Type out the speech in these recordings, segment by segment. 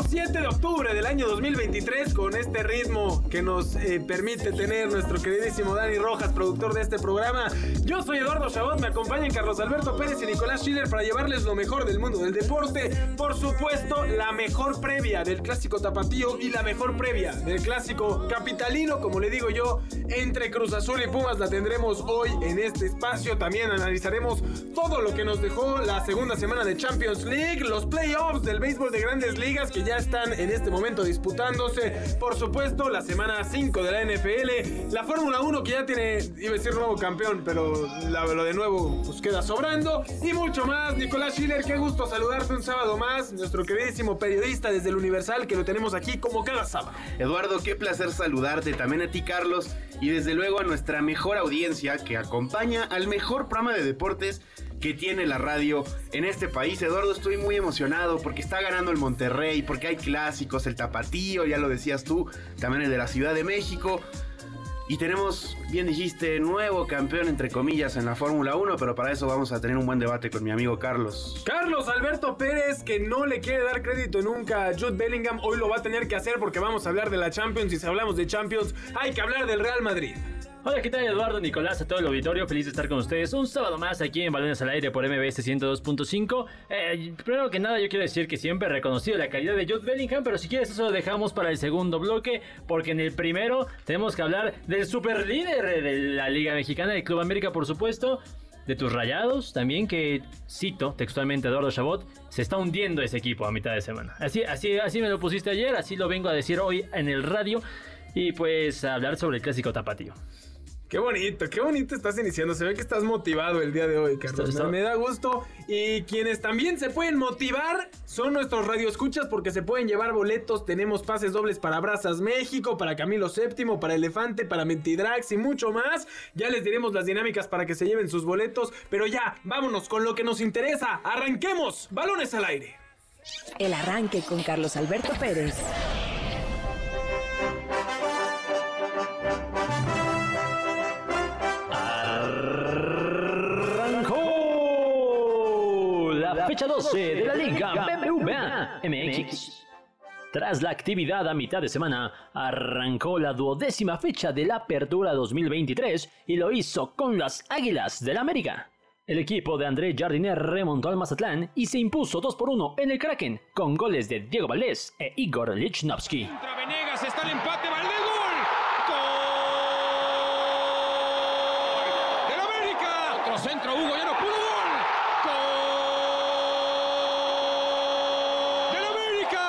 7 de octubre del año 2023, con este ritmo que nos eh, permite tener nuestro queridísimo Dani Rojas, productor de este programa. Yo soy Eduardo Chabot, me acompañan Carlos Alberto Pérez y Nicolás Schiller para llevarles lo mejor del mundo del deporte. Por supuesto, la mejor previa del clásico tapatío y la mejor previa del clásico capitalino, como le digo yo, entre Cruz Azul y Pumas la tendremos hoy en este espacio. También analizaremos todo lo que nos dejó la segunda semana de Champions League, los playoffs del béisbol de grandes ligas que ya están en este momento disputándose. Por supuesto, la semana 5 de la NFL, la Fórmula 1 que ya tiene, iba a decir nuevo campeón, pero lo de nuevo pues queda sobrando. Y mucho más, Nicolás Schiller, qué gusto saludarte un sábado más, nuestro queridísimo periodista desde el Universal que lo tenemos aquí como cada sábado. Eduardo, qué placer saludarte, también a ti Carlos y desde luego a nuestra mejor audiencia que acompaña al mejor programa de deportes que tiene la radio en este país. Eduardo, estoy muy emocionado porque está ganando el Monterrey, porque hay clásicos, el Tapatío, ya lo decías tú, también el de la Ciudad de México. Y tenemos, bien dijiste, nuevo campeón entre comillas en la Fórmula 1, pero para eso vamos a tener un buen debate con mi amigo Carlos. Carlos Alberto Pérez, que no le quiere dar crédito nunca a Jude Bellingham, hoy lo va a tener que hacer porque vamos a hablar de la Champions y si hablamos de Champions hay que hablar del Real Madrid. Hola, ¿qué tal Eduardo, Nicolás, a todo el auditorio? Feliz de estar con ustedes un sábado más aquí en Balones al Aire por MBS 102.5. Eh, primero que nada, yo quiero decir que siempre he reconocido la calidad de Jude Bellingham, pero si quieres eso lo dejamos para el segundo bloque, porque en el primero tenemos que hablar del super líder de la Liga Mexicana, del Club América, por supuesto. De tus rayados también, que cito textualmente Eduardo Chabot, se está hundiendo ese equipo a mitad de semana. Así, así, así me lo pusiste ayer, así lo vengo a decir hoy en el radio. Y pues hablar sobre el clásico tapatío. Qué bonito, qué bonito estás iniciando. Se ve que estás motivado el día de hoy, Carlos. Está- está- Me da gusto. Y quienes también se pueden motivar son nuestros radioescuchas porque se pueden llevar boletos. Tenemos pases dobles para Brazas México, para Camilo VII, para Elefante, para Mentidrax y mucho más. Ya les diremos las dinámicas para que se lleven sus boletos. Pero ya, vámonos con lo que nos interesa. Arranquemos. Balones al aire. El arranque con Carlos Alberto Pérez. Fecha 12 de la Liga BBVA MX. Tras la actividad a mitad de semana, arrancó la duodécima fecha de la Apertura 2023 y lo hizo con las Águilas del América. El equipo de André Jardiner remontó al Mazatlán y se impuso 2 por 1 en el Kraken con goles de Diego Valdés e Igor Lichnowsky. Contra Venegas está el empate, Valdés, gol. ¡Gol! ¡Del América! Otro centro, Hugo, ya no pudo, gol. ¡Del América!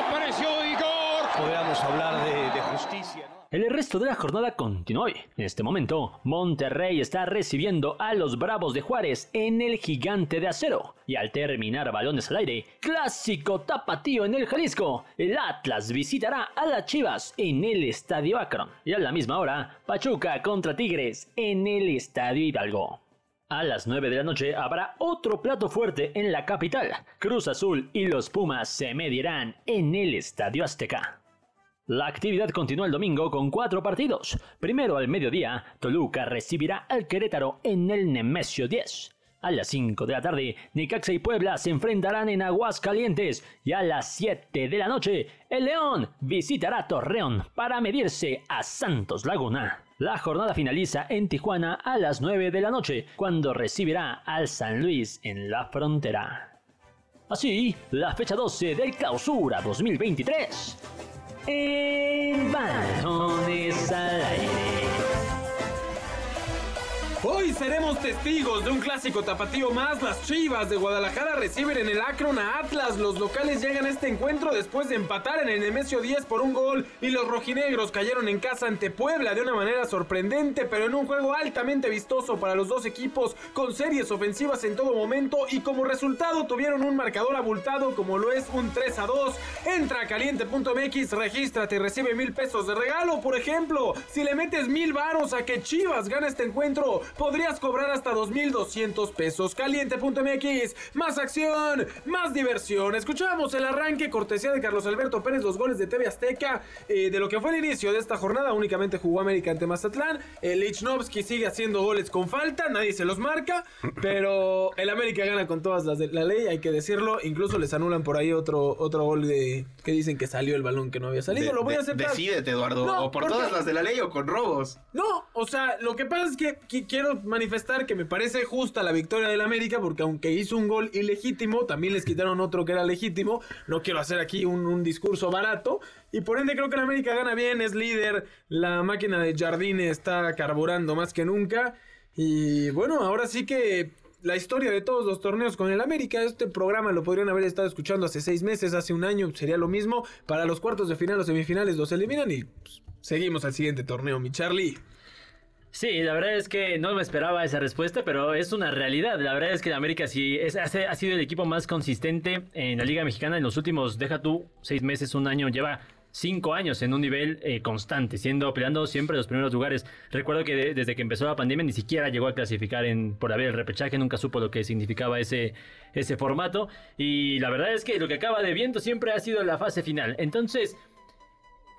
Apareció Igor. podríamos hablar de, justicia, ¿no? El resto de la jornada continúa hoy. En este momento, Monterrey está recibiendo a los Bravos de Juárez en el Gigante de Acero. Y al terminar balones al aire, clásico tapatío en el Jalisco. El Atlas visitará a las Chivas en el Estadio Akron. Y a la misma hora, Pachuca contra Tigres en el Estadio Hidalgo. A las 9 de la noche habrá otro plato fuerte en la capital. Cruz Azul y los Pumas se medirán en el Estadio Azteca. La actividad continúa el domingo con cuatro partidos. Primero al mediodía, Toluca recibirá al Querétaro en el Nemesio 10. A las 5 de la tarde, Necaxa y Puebla se enfrentarán en Aguascalientes. Y a las 7 de la noche, el León visitará Torreón para medirse a Santos Laguna. La jornada finaliza en Tijuana a las 9 de la noche, cuando recibirá al San Luis en la frontera. Así, la fecha 12 del Clausura 2023. En balones al aire. Hoy seremos testigos de un clásico tapatío más. Las Chivas de Guadalajara reciben en el Akron a Atlas. Los locales llegan a este encuentro después de empatar en el Nemesio 10 por un gol y los rojinegros cayeron en casa ante Puebla de una manera sorprendente, pero en un juego altamente vistoso para los dos equipos con series ofensivas en todo momento y como resultado tuvieron un marcador abultado como lo es un 3 a 2. Entra a caliente.mx, regístrate y recibe mil pesos de regalo. Por ejemplo, si le metes mil varos a que Chivas gane este encuentro, podrías cobrar hasta 2.200 pesos. Caliente.mx, más acción, más diversión. Escuchamos el arranque, cortesía de Carlos Alberto Pérez, los goles de TV Azteca, eh, de lo que fue el inicio de esta jornada. Únicamente jugó América ante Mazatlán. El Lichnowsky sigue haciendo goles con falta, nadie se los marca, pero el América gana con todas las de la ley, hay que decirlo. Incluso les anulan por ahí otro, otro gol de que dicen que salió el balón que no había salido. De- lo voy a aceptar. Decídete, Eduardo. No, o por porque- todas las de la ley o con robos. No, o sea, lo que pasa es que quiero manifestar que me parece justa la victoria del América porque aunque hizo un gol ilegítimo, también les quitaron otro que era legítimo. No quiero hacer aquí un, discurso barato y por ende creo que el América gana bien, es líder, la máquina de Jardine está carburando más que nunca y bueno, ahora sí que la historia de todos los torneos con el América. Este programa lo podrían haber estado escuchando hace seis meses, hace un año, sería lo mismo. Para los cuartos de final o semifinales los eliminan y pues, seguimos al siguiente torneo, mi Charlie. Sí, la verdad es que no me esperaba esa respuesta, pero es una realidad. La verdad es que el América sí es, ha sido el equipo más consistente en la Liga Mexicana en los últimos, deja tú, seis meses, un año, lleva cinco años en un nivel eh, constante, siendo peleando siempre los primeros lugares. Recuerdo que de- desde que empezó la pandemia ni siquiera llegó a clasificar en por haber el repechaje, nunca supo lo que significaba ese, ese formato. Y la verdad es que lo que acaba de viento siempre ha sido la fase final. Entonces,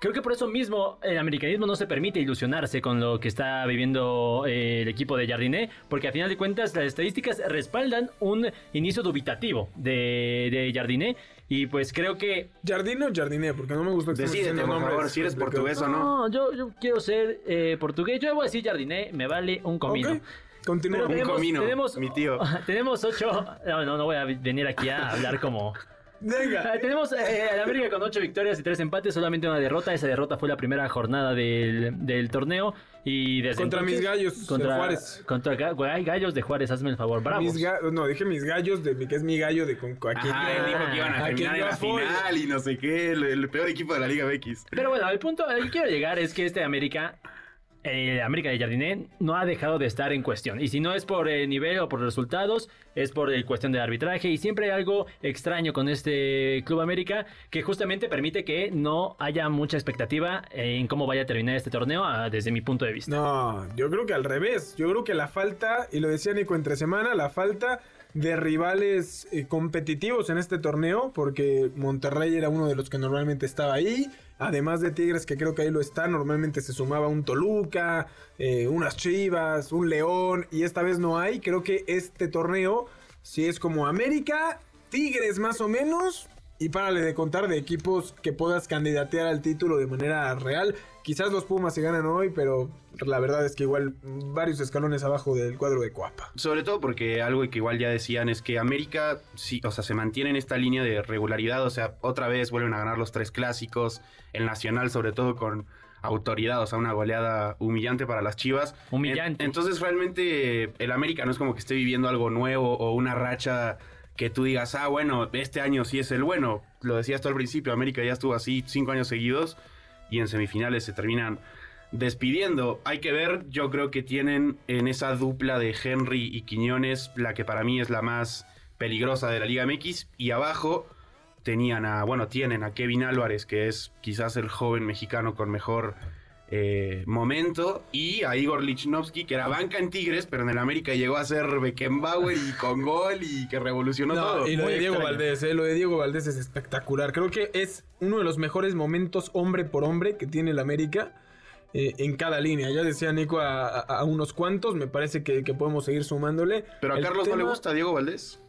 Creo que por eso mismo el americanismo no se permite ilusionarse con lo que está viviendo eh, el equipo de Jardiné, porque a final de cuentas las estadísticas respaldan un inicio dubitativo de, de Jardiné y pues creo que... ¿Jardine o Jardiné? Porque no me gusta que Decídete, por favor, si eres portugués o no. No, yo, yo quiero ser eh, portugués, yo voy a decir Jardiné, me vale un comino. Ok, continúa. Un comino, tenemos, mi tío. Tenemos ocho... No, no, no voy a venir aquí a hablar como... Venga. Ah, Tenemos eh, al América con 8 victorias y 3 empates, solamente una derrota. Esa derrota fue la primera jornada del, del torneo. Y desde Contra entonces- mis gallos de contra, Juárez. Contra ga- ga- gallos de Juárez, hazme el favor, ga- no, dije mis gallos, de que es mi gallo de con, con- a quien Ajá, yo- él dijo que iban a a terminar en la final y no sé qué, el, el peor equipo de la Liga MX. Pero bueno, el punto al que quiero llegar es que este América, el América de Jardiné, no ha dejado de estar en cuestión. Y si no es por el nivel o por resultados, es por el cuestión de arbitraje. Y siempre hay algo extraño con este Club América que justamente permite que no haya mucha expectativa en cómo vaya a terminar este torneo ah, desde mi punto de vista. No, yo creo que al revés. Yo creo que la falta, y lo decía Nico entre semana, la falta de rivales eh, competitivos en este torneo, porque Monterrey era uno de los que normalmente estaba ahí. Además de Tigres, que creo que ahí lo está, normalmente se sumaba un Toluca, eh, unas Chivas, un León, y esta vez no hay. Creo que este torneo, si es como América, Tigres más o menos, y párale de contar de equipos que puedas candidatear al título de manera real. Quizás los Pumas se ganan hoy, pero la verdad es que igual varios escalones abajo del cuadro de Cuapa. Sobre todo porque algo que igual ya decían es que América, sí, o sea, se mantiene en esta línea de regularidad, o sea, otra vez vuelven a ganar los tres clásicos, el Nacional sobre todo con autoridad, o sea, una goleada humillante para las Chivas. Humillante. En- entonces realmente el América no es como que esté viviendo algo nuevo o una racha que tú digas, ah, bueno, este año sí es el bueno. Lo decías tú al principio, América ya estuvo así cinco años seguidos y en semifinales se terminan despidiendo. Hay que ver, yo creo que tienen en esa dupla de Henry y Quiñones la que para mí es la más peligrosa de la Liga MX y abajo tenían a, bueno, tienen a Kevin Álvarez, que es quizás el joven mexicano con mejor eh, momento, y a Igor Lichnowsky, que era banca en Tigres, pero en el América llegó a ser Beckenbauer y con gol y que revolucionó No, todo. y lo Muy de Diego extraño. Valdés, eh, lo de Diego Valdés es espectacular. Creo que es uno de los mejores momentos hombre por hombre que tiene el América. eh, en cada línea, ya decía Nico a, a- a unos cuantos, me parece que, que podemos seguir sumándole. Pero a El Carlos no le gusta Diego Valdés.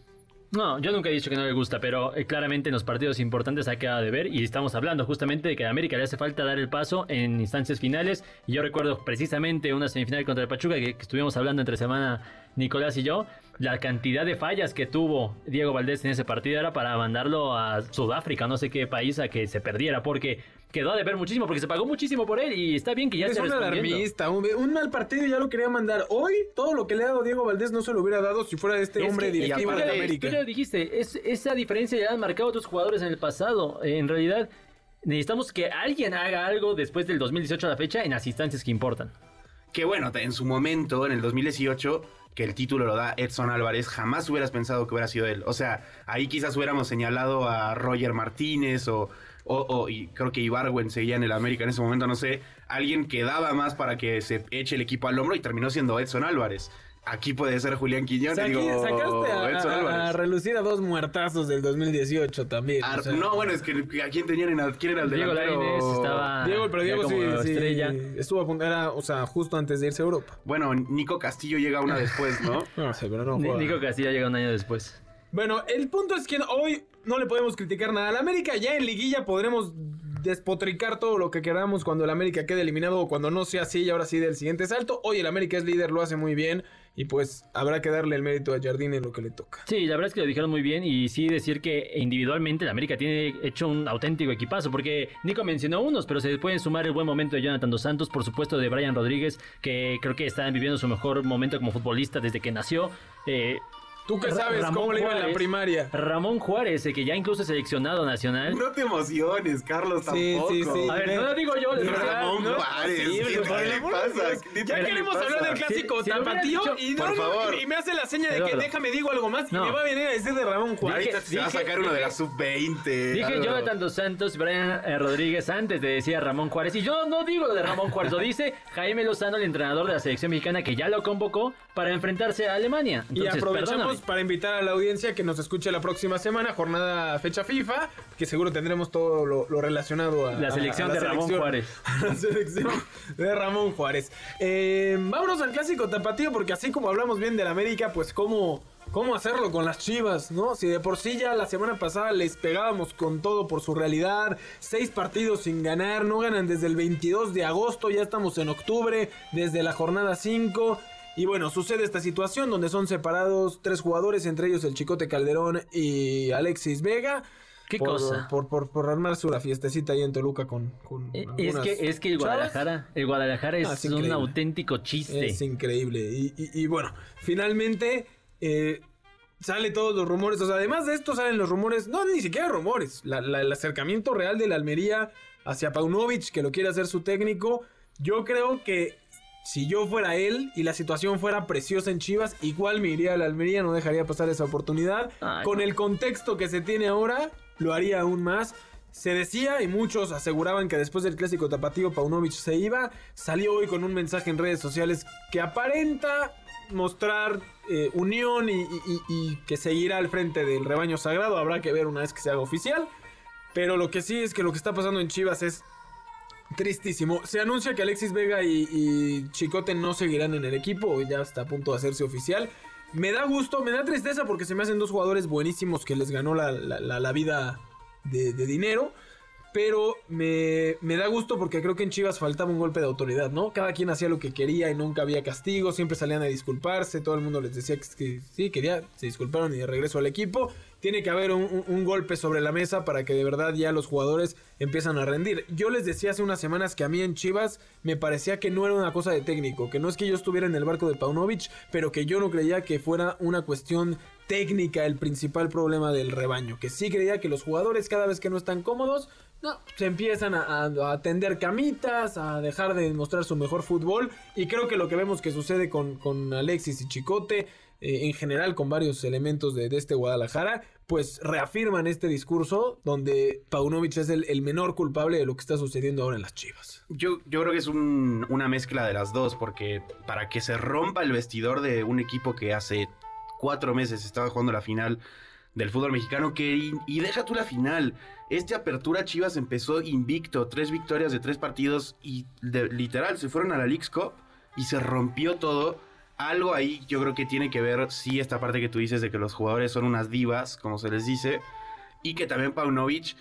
No, yo nunca he dicho que no le gusta, pero eh, claramente en los partidos importantes ha quedado de ver y estamos hablando justamente de que a América le hace falta dar el paso en instancias finales. Y yo recuerdo precisamente una semifinal contra el Pachuca que, que estuvimos hablando entre semana Nicolás y yo. La cantidad de fallas que tuvo Diego Valdés en ese partido era para mandarlo a Sudáfrica, no sé qué país, a que se perdiera, porque quedó de ver muchísimo porque se pagó muchísimo por él y está bien que ya Es un alarmista, un, un mal partido ya lo quería mandar. Hoy, todo lo que le ha dado Diego Valdés no se lo hubiera dado si fuera este Es hombre que- directivo de América. Tú ya lo dijiste, es, esa diferencia ya han marcado otros jugadores en el pasado. En realidad, necesitamos que alguien haga algo después del 2018 a la fecha en las instancias que importan. Que bueno, en su momento, en el 2018, que el título lo da Edson Álvarez, jamás hubieras pensado que hubiera sido él. O sea, ahí quizás hubiéramos señalado a Roger Martínez o, o, o- y creo que Ibargüen seguía en el América en ese momento, no sé, alguien que daba más para que se eche el equipo al hombro y terminó siendo Edson Álvarez. Aquí puede ser Julián Quiñones, Saqui- digo, sacaste a, Edson relucir a dos muertazos del 2018 también. Ar- o sea. no, bueno, es que ¿a quién tenían en, quién era el Diego delantero? Lainez estaba Diego, pero ya Diego sí, estrella. estuvo a punto, era, o sea, justo antes de irse a Europa. Bueno, Nico Castillo llega una después, ¿no? No sé, pero no. Nico Castilla llega un año después. Bueno, el punto es que hoy no le podemos criticar nada al América. Ya en liguilla podremos despotricar todo lo que queramos cuando el América quede eliminado o cuando no sea así y ahora sí del siguiente salto. Hoy el América es líder, lo hace muy bien y pues habrá que darle el mérito a Jardín en lo que le toca. Sí, la verdad es que lo dijeron muy bien y sí decir que individualmente el América tiene hecho un auténtico equipazo porque Nico mencionó unos, pero se pueden sumar el buen momento de Jonathan Dos Santos, por supuesto de Brian Rodríguez, que creo que está viviendo su mejor momento como futbolista desde que nació. Eh, ¿Tú qué sabes Ramón cómo le iba en la Juárez. primaria? Ramón Juárez, que ya incluso es seleccionado nacional. No te emociones, Carlos, Sí, tampoco. sí, sí. A ver, no lo digo yo, les Ramón no es Juárez, posible, ¿qué por el le amor de pasa? Dios. ¿Qué Ya le queremos pasa? hablar del clásico Si- si lo hubieras tapatío dicho- y, no, Por no, favor. y me hace la seña de que Eduardo. déjame digo algo más y No. me va a venir a decir de Ramón Y Juárez. ahorita se va a dije- sacar uno de la dije- sub-20. Dije algo. Jonathan Dos Santos, Brian eh, Rodríguez antes de decir a Ramón Juárez. Y yo no digo lo de Ramón Juárez, lo dice Jaime Lozano, el entrenador de la selección mexicana, que ya lo convocó para enfrentarse a Alemania. Y Entonces, aprovechamos perdóname. Para invitar a la audiencia que nos escuche la próxima semana, jornada fecha FIFA, que seguro tendremos todo lo, lo relacionado a La a- selección a de Ramón selección- Juárez. a la selección de Ramón Juárez. Eh, vámonos al clásico tapatío, porque así como hablamos bien del América, pues cómo, cómo hacerlo con las chivas, ¿no? Si de por sí ya la semana pasada les pegábamos con todo por su realidad, seis partidos sin ganar, no ganan desde el 22 de agosto, ya estamos en octubre, desde la jornada 5. Y bueno, sucede esta situación donde son separados tres jugadores, entre ellos el Chicote Calderón y Alexis Vega. ¿Qué por, cosa? Por, por, por armarse una fiestecita ahí en Toluca con, con Eh, Es que, es que el chavas. Guadalajara, el Guadalajara es, Ah, es un auténtico chiste. Es increíble. Y, y- y bueno, finalmente eh, sale todos los rumores. O sea, además de esto salen los rumores, no, ni siquiera rumores. La- la- el acercamiento real de la Almería hacia Paunovic, que lo quiere hacer su técnico. Yo creo que si yo fuera él y la situación fuera preciosa en Chivas, igual me iría a la Almería, no dejaría pasar esa oportunidad. Ay, Con no. el contexto que se tiene ahora, lo haría aún más. Se decía y muchos aseguraban que después del clásico tapatío Paunovic se iba. Salió hoy con un mensaje en redes sociales que aparenta mostrar eh, unión y, y- y- y que seguirá al frente del rebaño sagrado. Habrá que ver una vez que se haga oficial. Pero lo que sí es que lo que está pasando en Chivas es tristísimo. Se anuncia que Alexis Vega y, Chicote no seguirán en el equipo. Ya está a punto de hacerse oficial. Me da gusto, me da tristeza porque se me hacen dos jugadores buenísimos que les ganó la, la- vida de dinero. Pero me, me da gusto porque creo que en Chivas faltaba un golpe de autoridad, ¿no? Cada quien hacía lo que quería y nunca había castigo, siempre salían a disculparse, todo el mundo les decía que, sí, quería, se disculparon y de regreso al equipo. Tiene que haber un, un- un golpe sobre la mesa para que de verdad ya los jugadores empiezan a rendir. Yo les decía hace unas semanas que a mí en Chivas me parecía que no era una cosa de técnico, que no es que yo estuviera en el barco de Paunovic, pero que yo no creía que fuera una cuestión técnica el principal problema del rebaño, que sí creía que los jugadores cada vez que no están cómodos, no, se empiezan a, a- camitas, a dejar de mostrar su mejor fútbol y creo que lo que vemos que sucede con, con Alexis y Chicote, eh, en general con varios elementos de, de este Guadalajara, pues reafirman este discurso donde Paunovic es el, el menor culpable de lo que está sucediendo ahora en las Chivas. Yo, yo creo que es un- una mezcla de las dos, porque para que se rompa el vestidor de un equipo que hace cuatro meses estaba jugando la final del fútbol mexicano, que y, y deja tú la final. Esta apertura Chivas empezó invicto, tres victorias de tres partidos y literal se fueron a la Leagues Cup y se rompió todo. Algo ahí yo creo que tiene que ver, sí, esta parte que tú dices de que los jugadores son unas divas, como se les dice, y que también Paunovic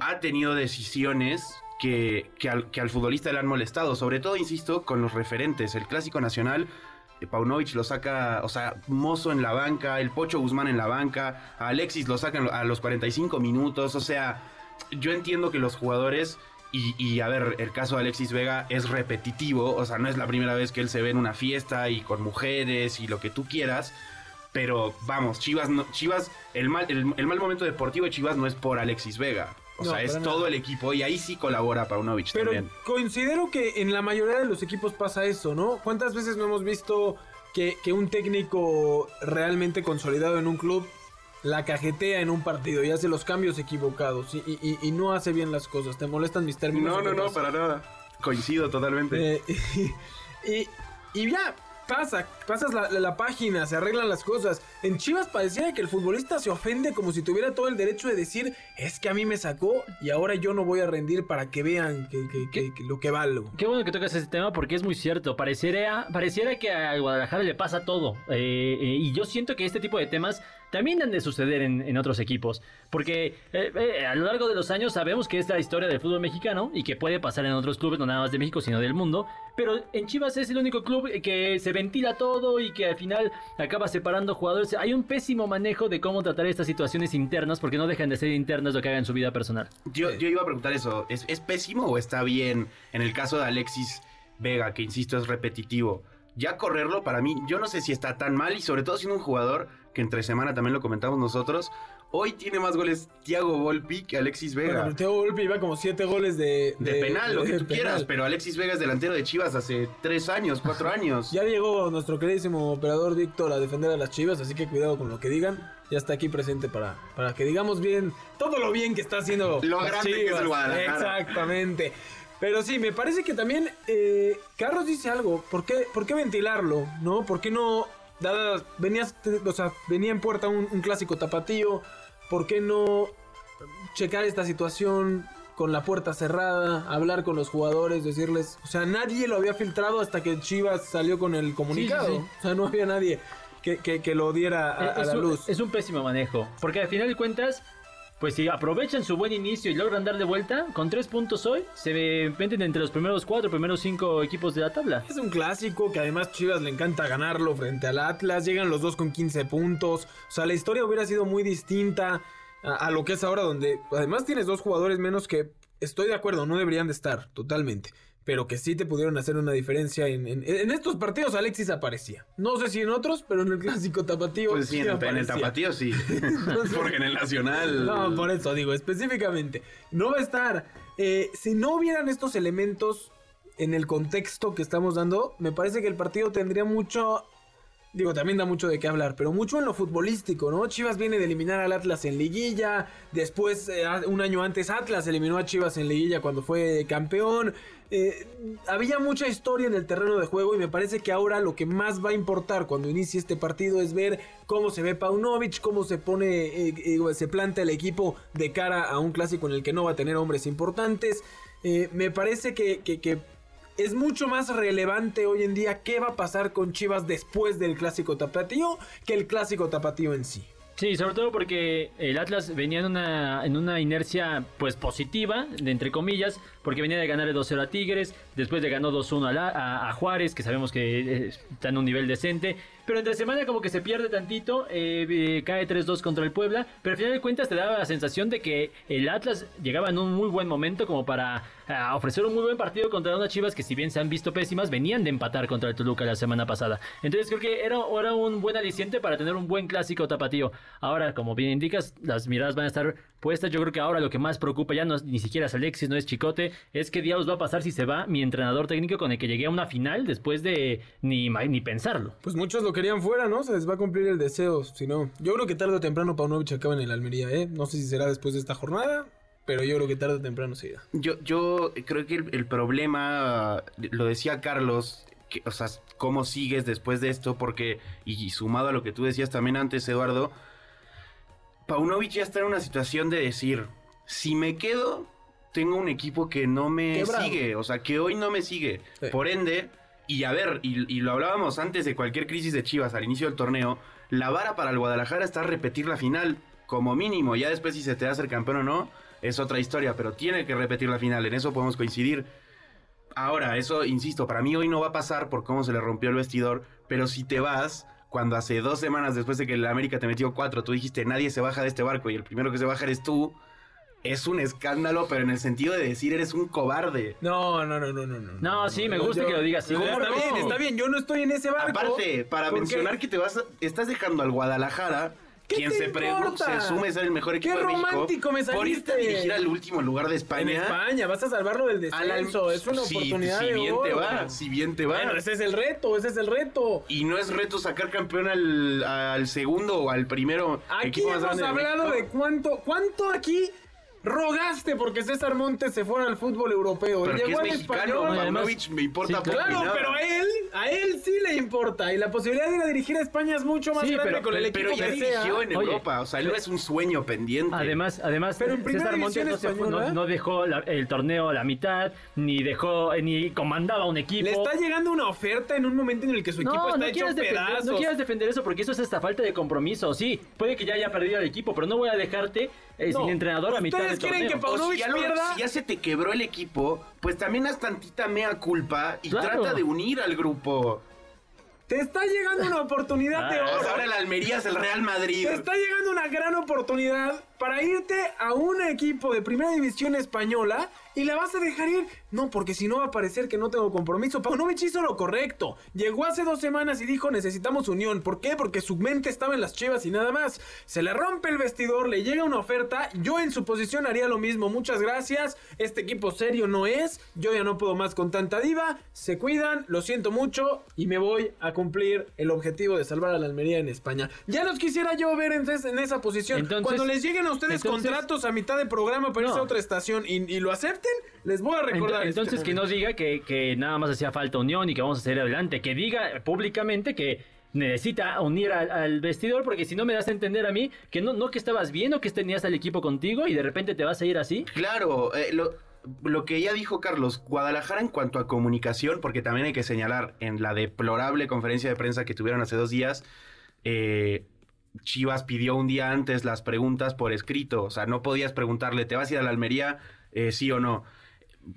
ha tenido decisiones que, que al, que al futbolista le han molestado. Sobre todo, insisto, con los referentes. El Clásico Nacional, Paunovic lo saca, o sea, Mozo en la banca, el Pocho Guzmán en la banca, Alexis lo sacan a los 45 minutos. O sea, yo entiendo que los jugadores Y, a ver, el caso de Alexis Vega es repetitivo, o sea, no es la primera vez que él se ve en una fiesta y con mujeres y lo que tú quieras, pero vamos, Chivas, no, Chivas el, mal, el mal momento deportivo de Chivas no es por Alexis Vega, o No, sea, es todo nada. el equipo y ahí sí colabora Paunovic Pero también. considero que en la mayoría de los equipos pasa eso, ¿no? ¿Cuántas veces no hemos visto que, que un técnico realmente consolidado en un club la cajetea en un partido y hace los cambios equivocados y, y- y- y no hace bien las cosas? ¿Te molestan mis términos? No, no, no, pasa? para nada. Coincido totalmente. Eh, y, y ya pasa, pasas la, la- la página, se arreglan las cosas. En Chivas pareciera que el futbolista se ofende como si tuviera todo el derecho de decir, es que a mí me sacó y ahora yo no voy a rendir para que vean que, que- que- que lo que valgo. Qué bueno que tocas ese tema porque es muy cierto. Pareciera, pareciera que a Guadalajara le pasa todo. Eh, eh, y yo siento que este tipo de temas también han de suceder en, en otros equipos. Porque eh, eh, a lo largo de los años sabemos que es la historia del fútbol mexicano y que puede pasar en otros clubes, no nada más de México, sino del mundo. Pero en Chivas es el único club que se ventila todo y que al final acaba separando jugadores. Hay un pésimo manejo de cómo tratar estas situaciones internas porque no dejan de ser internas lo que hagan en su vida personal. Yo, yo iba a preguntar eso, ¿es, ¿es pésimo o está bien en el caso de Alexis Vega, que insisto es repetitivo? Ya correrlo para mí, yo no sé si está tan mal y sobre todo siendo un jugador que entre semana también lo comentamos nosotros, hoy tiene más goles Thiago Volpi que Alexis Vega. Bueno, Teo Volpi iba como siete goles de, de, penal, lo que tú penal. quieras, pero Alexis Vega es delantero de Chivas hace tres años, cuatro años. Ya llegó nuestro queridísimo operador Víctor a defender a las chivas, así que cuidado con lo que digan. Ya está aquí presente para, para que digamos bien todo lo bien que está haciendo Lo las grande que es el Guadalajara. Exactamente. Pero sí, me parece que también eh, Carlos dice algo. ¿Por qué, ¿Por qué ventilarlo? ¿No? ¿Por qué no? Dadas, venías, o sea, venía en puerta un, un clásico tapatío. ¿Por qué no checar esta situación con la puerta cerrada, hablar con los jugadores, decirles, o sea, nadie lo había filtrado hasta que Chivas salió con el comunicado. Sí, sí, sí. O sea, no había nadie que, que- que lo diera a, a es, la un, luz. es un pésimo manejo. Porque al final de cuentas, pues si aprovechan su buen inicio y logran dar de vuelta, con tres puntos hoy, se meten entre los primeros cuatro, primeros cinco equipos de la tabla. Es un clásico que además Chivas le encanta ganarlo frente al Atlas. Llegan los dos con 15 puntos. O sea, la historia hubiera sido muy distinta a, a lo que es ahora, donde además tienes dos jugadores menos que estoy de acuerdo, no deberían de estar totalmente. Pero que sí te pudieron hacer una diferencia en, en- en estos partidos. Alexis aparecía. No sé si en otros, pero en el clásico tapatío. Pues sí, en el, en el tapatío sí. Porque en el nacional. No, por eso digo, específicamente. No va a estar. Eh, si no hubieran estos elementos en el contexto que estamos dando, me parece que el partido tendría mucho. Digo, también da mucho de qué hablar, pero mucho en lo futbolístico, ¿no? Chivas viene de eliminar al Atlas en liguilla, después, eh, un año antes, Atlas eliminó a Chivas en liguilla cuando fue campeón. Eh, había mucha historia en el terreno de juego y me parece que ahora lo que más va a importar cuando inicie este partido es ver cómo se ve Paunovic, cómo se pone, eh, eh, se planta el equipo de cara a un clásico en el que no va a tener hombres importantes. Eh, me parece que, es mucho más relevante hoy en día qué va a pasar con Chivas después del clásico tapatío que el clásico tapatío en sí. Sí, sobre todo porque el Atlas venía en una, en una inercia pues positiva, de entre comillas, porque venía de ganarle 2-0 a Tigres, después le ganó 2-1 a, a- a Juárez, que sabemos que eh, está en un nivel decente, pero entre semana como que se pierde tantito, eh, eh, cae 3-2 contra el Puebla, pero al final de cuentas te daba la sensación de que el Atlas llegaba en un muy buen momento como para ah, ofrecer un muy buen partido contra unas Chivas que si bien se han visto pésimas, venían de empatar contra el Toluca la semana pasada. Entonces creo que era, era un buen aliciente para tener un buen clásico tapatío. Ahora, como bien indicas, las miradas van a estar puestas. Yo creo que ahora lo que más preocupa ya no es, ni siquiera es Alexis, no es Chicote, es qué diablos va a pasar si se va mi entrenador técnico con el que llegué a una final después de ni, ni pensarlo. Pues muchos lo querían fuera, ¿no? Se les va a cumplir el deseo, si no. Yo creo que tarde o temprano Paunovic acaba en el Almería, ¿eh? No sé si será después de esta jornada, pero yo creo que tarde o temprano se irá. Yo, yo creo que el, el problema, lo decía Carlos, que, o sea, cómo sigues después de esto, porque, y, y sumado a lo que tú decías también antes, Eduardo, Paunovic ya está en una situación de decir, si me quedo, tengo un equipo que no me Quebrado. sigue, o sea, que hoy no me sigue. Sí. Por ende, y a ver, y, y lo hablábamos antes de cualquier crisis de Chivas al inicio del torneo, la vara para el Guadalajara está repetir la final, como mínimo, ya después si se te hace el campeón o no, es otra historia, pero tiene que repetir la final, en eso podemos coincidir. Ahora, eso, insisto, para mí hoy no va a pasar por cómo se le rompió el vestidor, pero si te vas, cuando hace dos semanas después de que el América te metió cuatro, tú dijiste nadie se baja de este barco y el primero que se baja eres tú, es un escándalo, pero en el sentido de decir eres un cobarde. No, no, no, no, no. No, No, sí, me gusta que lo digas así. Está bien, está bien. Yo no estoy en ese barco. Aparte, para mencionar que te vas, a- estás dejando al Guadalajara. ¿Qué Quien se, pre- importa? se sume a ser el mejor Qué equipo de México. romántico me Por irte a saliste. dirigir al último lugar de En España. España, vas a salvarlo del descenso. Es una oportunidad si, de bien te va, si bien te va. Bueno, ese es el reto, ese es el reto. Y no es reto sacar campeón al, al segundo o al primero Aquí equipo hemos hablado de México. cuánto, cuánto aquí rogaste porque César Montes se fuera al fútbol europeo. Pero que Llegó es al mexicano, español. además- me importa Sí, Claro, nada. pero a él, a él sí le importa. Y la posibilidad de ir a dirigir a España es mucho más Sí, grande pero- con el Pero equipo ya que sea. dirigió en Oye, Europa, o sea, no es un sueño pendiente. Además, además Pero en César Montes no, se fue- española. no- no dejó la- el torneo a la mitad, ni dejó, eh, ni comandaba un equipo. Le está llegando una oferta en un momento en el que su equipo No, está no hecho defender, pedazos. no quieras defender eso porque eso es esta falta de compromiso. Sí, puede que ya haya perdido el equipo, pero no voy a dejarte eh, No. sin entrenador a mitad del ¿Ustedes quieren torneo. que Paunovic si pierda? si ya se te quebró el equipo, pues también haz tantita mea culpa y Claro. trata de unir al grupo. Te está llegando una oportunidad de Ah, O oro. ahora el Almería es el Real Madrid. Te está llegando una gran oportunidad para irte a un equipo de primera división española y la vas a dejar ir. No, porque si no va a parecer que no tengo compromiso. Paunovic hizo lo correcto. Llegó hace dos semanas y dijo necesitamos unión. ¿Por qué? Porque su mente estaba en las chivas y nada más. Se le rompe el vestidor, le llega una oferta. Yo en su posición haría lo mismo. Muchas gracias. Este equipo serio no es. Yo ya no puedo más con tanta diva. Se cuidan, lo siento mucho y me voy a cumplir el objetivo de salvar a la Almería en España. Ya los quisiera yo ver en, en esa posición. Entonces- Cuando les lleguen a ustedes entonces- contratos a mitad de programa para irse No. a otra estación y, y lo acepten, les voy a Ent- recordar. este Entonces que no diga que, que nada más hacía falta unión y que vamos a seguir adelante. Que diga públicamente que necesita unir al, al vestidor porque si no me das a entender a mí que no, no que estabas bien o que tenías al equipo contigo y de repente te vas a ir así. Claro, eh, lo, lo que ya dijo Carlos, Guadalajara en cuanto a comunicación, porque también hay que señalar en la deplorable conferencia de prensa que tuvieron hace dos días, eh, Chivas pidió un día antes las preguntas por escrito, o sea, no podías preguntarle, ¿te vas a ir a la Almería? Eh, sí o no.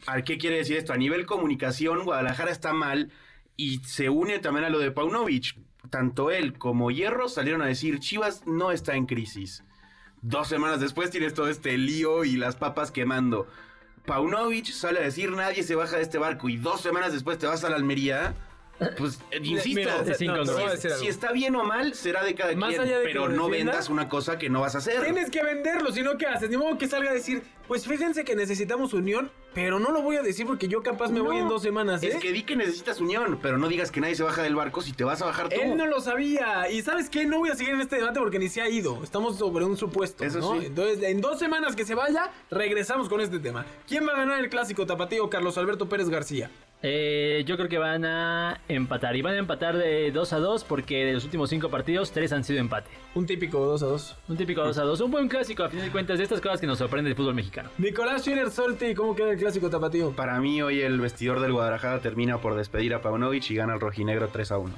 ¿A qué quiere decir esto? A nivel comunicación, Guadalajara está mal y se une también a lo de Paunovic. Tanto él como Hierro salieron a decir, Chivas no está en crisis. Dos semanas después tienes todo este lío y las papas quemando. Paunovic sale a decir nadie se baja de este barco y dos semanas después te vas a la Almería. Pues, eh, insisto, Mira, es no, si, está bien o mal, será de cada Más quien, allá de que pero no defienda, vendas una cosa que no vas a hacer. Tienes que venderlo, si no, ¿qué haces? Ni modo que salga a decir, pues fíjense que necesitamos unión, pero no lo voy a decir porque yo capaz me voy en dos semanas, ¿eh? Es que di que necesitas unión, pero no digas que nadie se baja del barco si te vas a bajar tú. Él no lo sabía. Y ¿sabes qué? No voy a seguir en este debate porque ni se ha ido. Estamos sobre un supuesto. Eso ¿no? sí. Entonces, en dos semanas que se vaya, regresamos con este tema. ¿Quién va a ganar el clásico tapatío? Carlos Alberto Pérez García. Eh, yo creo que van a empatar y van a empatar de 2 a 2 porque de los últimos 5 partidos 3 han sido empate. Un típico 2 a 2. Un típico 2 a 2, un buen clásico a fin de cuentas de estas cosas que nos sorprende el fútbol mexicano. Nicolás Schiller Solti, ¿cómo queda el clásico tapatío? Para mí hoy el vestidor del Guadalajara termina por despedir a Paunovic y gana el rojinegro 3 a 1.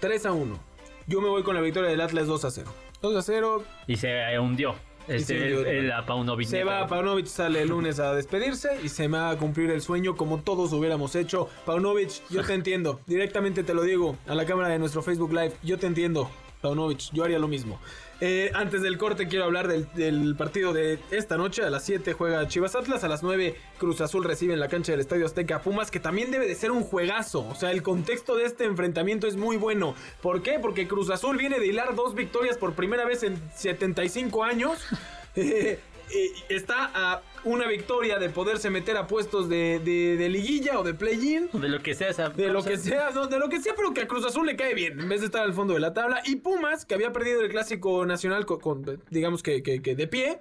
3 a 1. Yo me voy con la victoria del Atlas 2 a 0. 2 a 0. Y se hundió. Este, el, el a Paunovic. Se va, Paunovic sale el lunes a despedirse y se va a cumplir el sueño como todos hubiéramos hecho. Paunovic, yo te entiendo. Directamente te lo digo a la cámara de nuestro Facebook Live. Yo te entiendo, Paunovic. Yo haría lo mismo. Eh, antes del corte quiero hablar del, partido de esta noche. A las 7 juega Chivas Atlas. A las 9 Cruz Azul recibe en la cancha del Estadio Azteca Pumas, que también debe de ser un juegazo. O sea, el contexto de este enfrentamiento es muy bueno. ¿Por qué? Porque Cruz Azul viene de hilar dos victorias por primera vez en 75 años. Eh, eh, está a una victoria de poderse meter a puestos de, de- de liguilla o de play-in. De lo que sea esa De lo que sea, no, de lo que sea, pero que a Cruz Azul le cae bien, en vez de estar al fondo de la tabla. Y Pumas, que había perdido el clásico nacional con, con, digamos que, que- que de pie,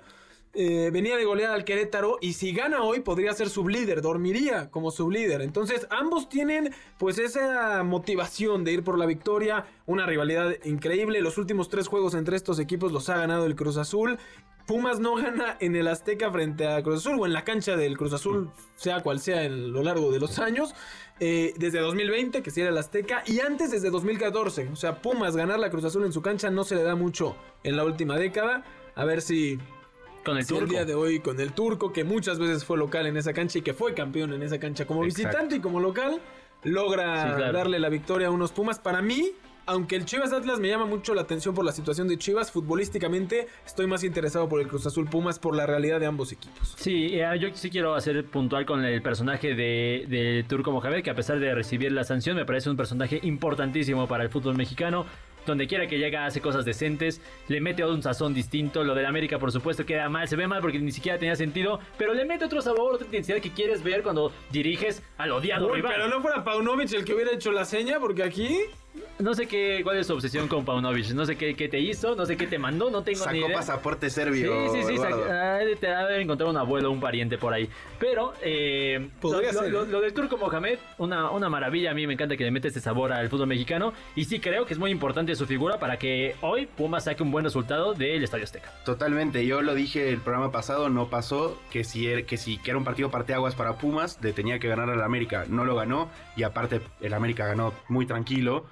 eh, venía de golear al Querétaro. Y si gana hoy, podría ser sublíder, dormiría como sublíder. Entonces, ambos tienen pues esa motivación de ir por la victoria. Una rivalidad increíble. Los últimos tres juegos entre estos equipos los ha ganado el Cruz Azul. Pumas no gana en el Azteca frente a Cruz Azul o en la cancha del Cruz Azul, sea cual sea en lo largo de los años, eh, desde 2020, que sí era el Azteca, y antes desde 2014. O sea, Pumas ganar la Cruz Azul en su cancha no se le da mucho en la última década. A ver si, Con el si el turco. día de hoy con el turco, que muchas veces fue local en esa cancha y que fue campeón en esa cancha como Exacto. visitante y como local, logra Sí, claro. darle la victoria a unos Pumas. Para mí, aunque el Chivas Atlas me llama mucho la atención por la situación de Chivas, futbolísticamente estoy más interesado por el Cruz Azul Pumas por la realidad de ambos equipos. Sí, eh, yo sí quiero hacer puntual con el personaje de, de Turco Mohamed, que a pesar de recibir la sanción, me parece un personaje importantísimo para el fútbol mexicano donde quiera que llega hace cosas decentes, le mete un sazón distinto, lo del América por supuesto queda mal, se ve mal porque ni siquiera tenía sentido, pero le mete otro sabor, otra intensidad que quieres ver cuando diriges al odiado Uy, rival. pero no fuera Paunovic el que hubiera hecho la seña, porque aquí No sé qué, cuál es su obsesión con Paunovic, no sé qué, qué te hizo, no sé qué te mandó, no tengo ni Sacó idea. pasaporte Sí, serbio. sí, sí, sac- ah, te ha de encontrar un abuelo un pariente por ahí. Pero eh, lo, Podría lo- ser, lo- ¿eh? lo del turco Mohamed, una, una maravilla. A mí me encanta que le mete este sabor al fútbol mexicano. Y sí creo que es muy importante su figura para que hoy Pumas saque un buen resultado del Estadio Azteca. Totalmente, yo lo dije el programa pasado, no pasó, que si, er- que si que era un partido parteaguas para Pumas, le tenía que ganar al América, no lo ganó, y aparte el América ganó muy tranquilo,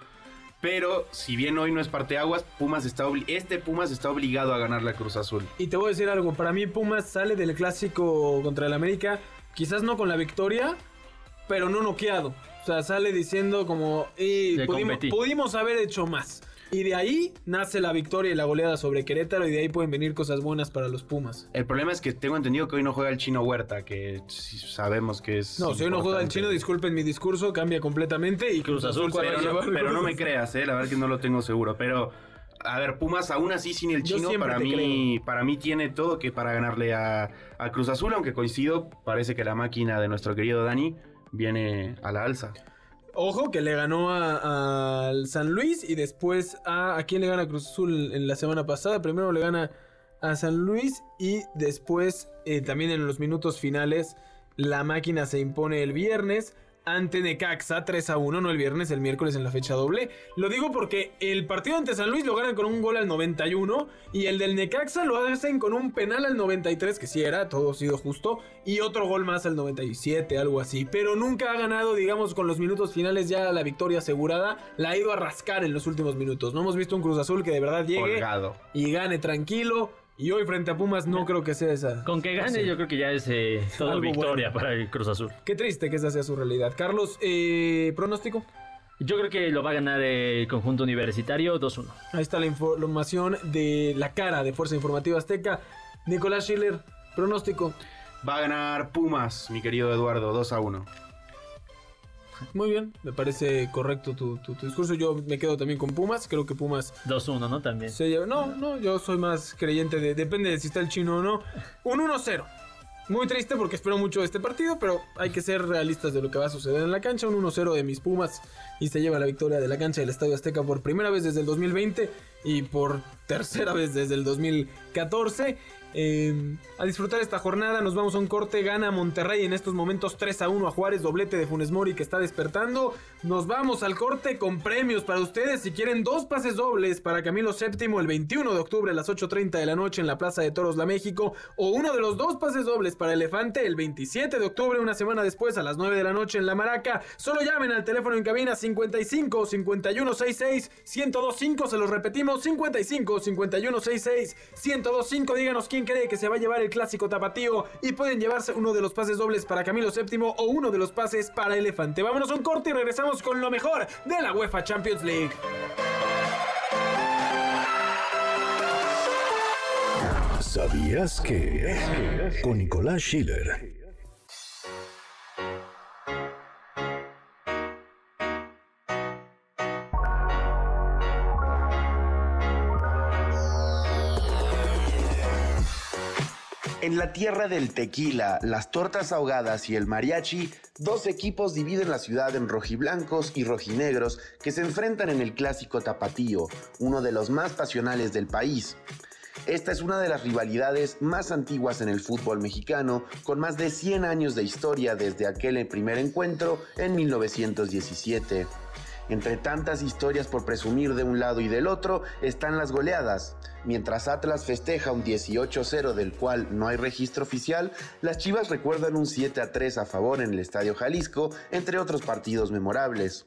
pero si bien hoy no es parteaguas, Pumas está obli- este Pumas está obligado a ganar la Cruz Azul. Y te voy a decir algo, para mí Pumas sale del clásico contra el América, quizás no con la victoria, pero no noqueado. O sea, sale diciendo como, "Eh, Le pudimos, competí". pudimos haber hecho más. Y de ahí nace la victoria y la goleada sobre Querétaro y de ahí pueden venir cosas buenas para los Pumas. El problema es que tengo entendido que hoy no juega el chino Huerta, que sabemos que es... No, si hoy no juega el chino, disculpen mi discurso, cambia completamente y Cruz Azul Pero no, pero no me creas, eh, la verdad que no lo tengo seguro. Pero, a ver, Pumas aún así sin el chino, para mí, para mí tiene todo que para ganarle a, a Cruz Azul, aunque coincido, parece que la máquina de nuestro querido Dani viene a la alza. Ojo que le ganó al San Luis y después a... ¿A quién le gana Cruz Azul en la semana pasada? Primero le gana a San Luis y después eh, también en los minutos finales la máquina se impone el viernes ante Necaxa 3 a 1, no el viernes, el miércoles en la fecha doble. Lo digo porque el partido ante San Luis lo ganan con un gol al 91 y el del Necaxa lo hacen con un penal al 93, que sí era, todo ha sido justo, y otro gol más al 97, algo así. Pero nunca ha ganado, digamos, con los minutos finales ya la victoria asegurada, la ha ido a rascar en los últimos minutos. No hemos visto un Cruz Azul que de verdad llegue Holgado. y gane tranquilo. Y hoy frente a Pumas no creo que sea esa. Con que gane, yo creo que ya es eh, toda Algo victoria bueno. para el Cruz Azul. Qué triste que esa sea su realidad. Carlos, eh, pronóstico. Yo creo que lo va a ganar el conjunto universitario 2-1. Ahí está la información de la cara de Fuerza Informativa Azteca. Nicolás Schiller, pronóstico. Va a ganar Pumas, mi querido Eduardo, 2 a 1. Muy bien, me parece correcto tu, tu- tu discurso. Yo me quedo también con Pumas. Creo que Pumas 2-1, ¿no? También. se lleva. No, no, yo soy más creyente de. Depende de si está el chino o no. Un 1-0. Muy triste porque espero mucho de este partido, pero hay que ser realistas de lo que va a suceder en la cancha. Un 1-0 de mis Pumas y se lleva la victoria de la cancha del Estadio Azteca por primera vez desde el 2020 y por tercera vez desde el 2014. Eh, a disfrutar esta jornada, nos vamos a un corte. Gana Monterrey en estos momentos 3 a 1 a Juárez, doblete de Funes Mori que está despertando. Nos vamos al corte con premios para ustedes. Si quieren dos pases dobles para Camilo VII el 21 de octubre a las 8.30 de la noche en la Plaza de Toros La México, o uno de los dos pases dobles para Elefante el 27 de octubre, una semana después a las 9 de la noche en La Maraca, solo llamen al teléfono en cabina 55 51 66 1025. Se los repetimos: 55 51 66 1025. Díganos quién cree que se va a llevar el clásico tapatío y pueden llevarse uno de los pases dobles para Camilo VII o uno de los pases para Elefante. Vámonos a un corte y regresamos con lo mejor de la UEFA Champions League. ¿Sabías que? Con Nicolás Schiller. En la tierra del tequila, las tortas ahogadas y el mariachi, dos equipos dividen la ciudad en rojiblancos y rojinegros que se enfrentan en el clásico tapatío, uno de los más pasionales del país. Esta es una de las rivalidades más antiguas en el fútbol mexicano, con más de 100 años de historia desde aquel primer encuentro en 1917. Entre tantas historias por presumir de un lado y del otro están las goleadas. Mientras Atlas festeja un 18-0 del cual no hay registro oficial, las Chivas recuerdan un 7-3 a favor en el Estadio Jalisco, entre otros partidos memorables.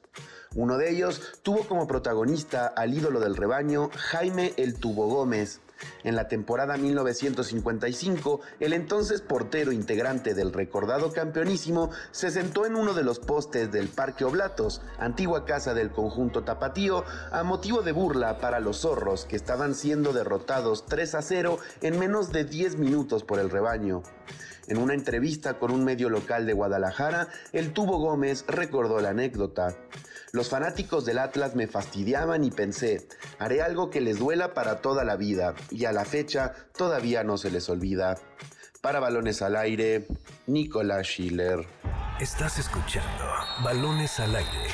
Uno de ellos tuvo como protagonista al ídolo del rebaño, Jaime El Tubo Gómez. En la temporada 1955, el entonces portero integrante del recordado campeonísimo se sentó en uno de los postes del Parque Oblatos, antigua casa del conjunto tapatío, a motivo de burla para los zorros que estaban siendo derrotados 3 a 0 en menos de 10 minutos por el rebaño. En una entrevista con un medio local de Guadalajara, el Tubo Gómez recordó la anécdota. Los fanáticos del Atlas me fastidiaban y pensé, haré algo que les duela para toda la vida, y a la fecha todavía no se les olvida. Para balones al aire, Nicolás Schiller. Estás escuchando Balones al aire.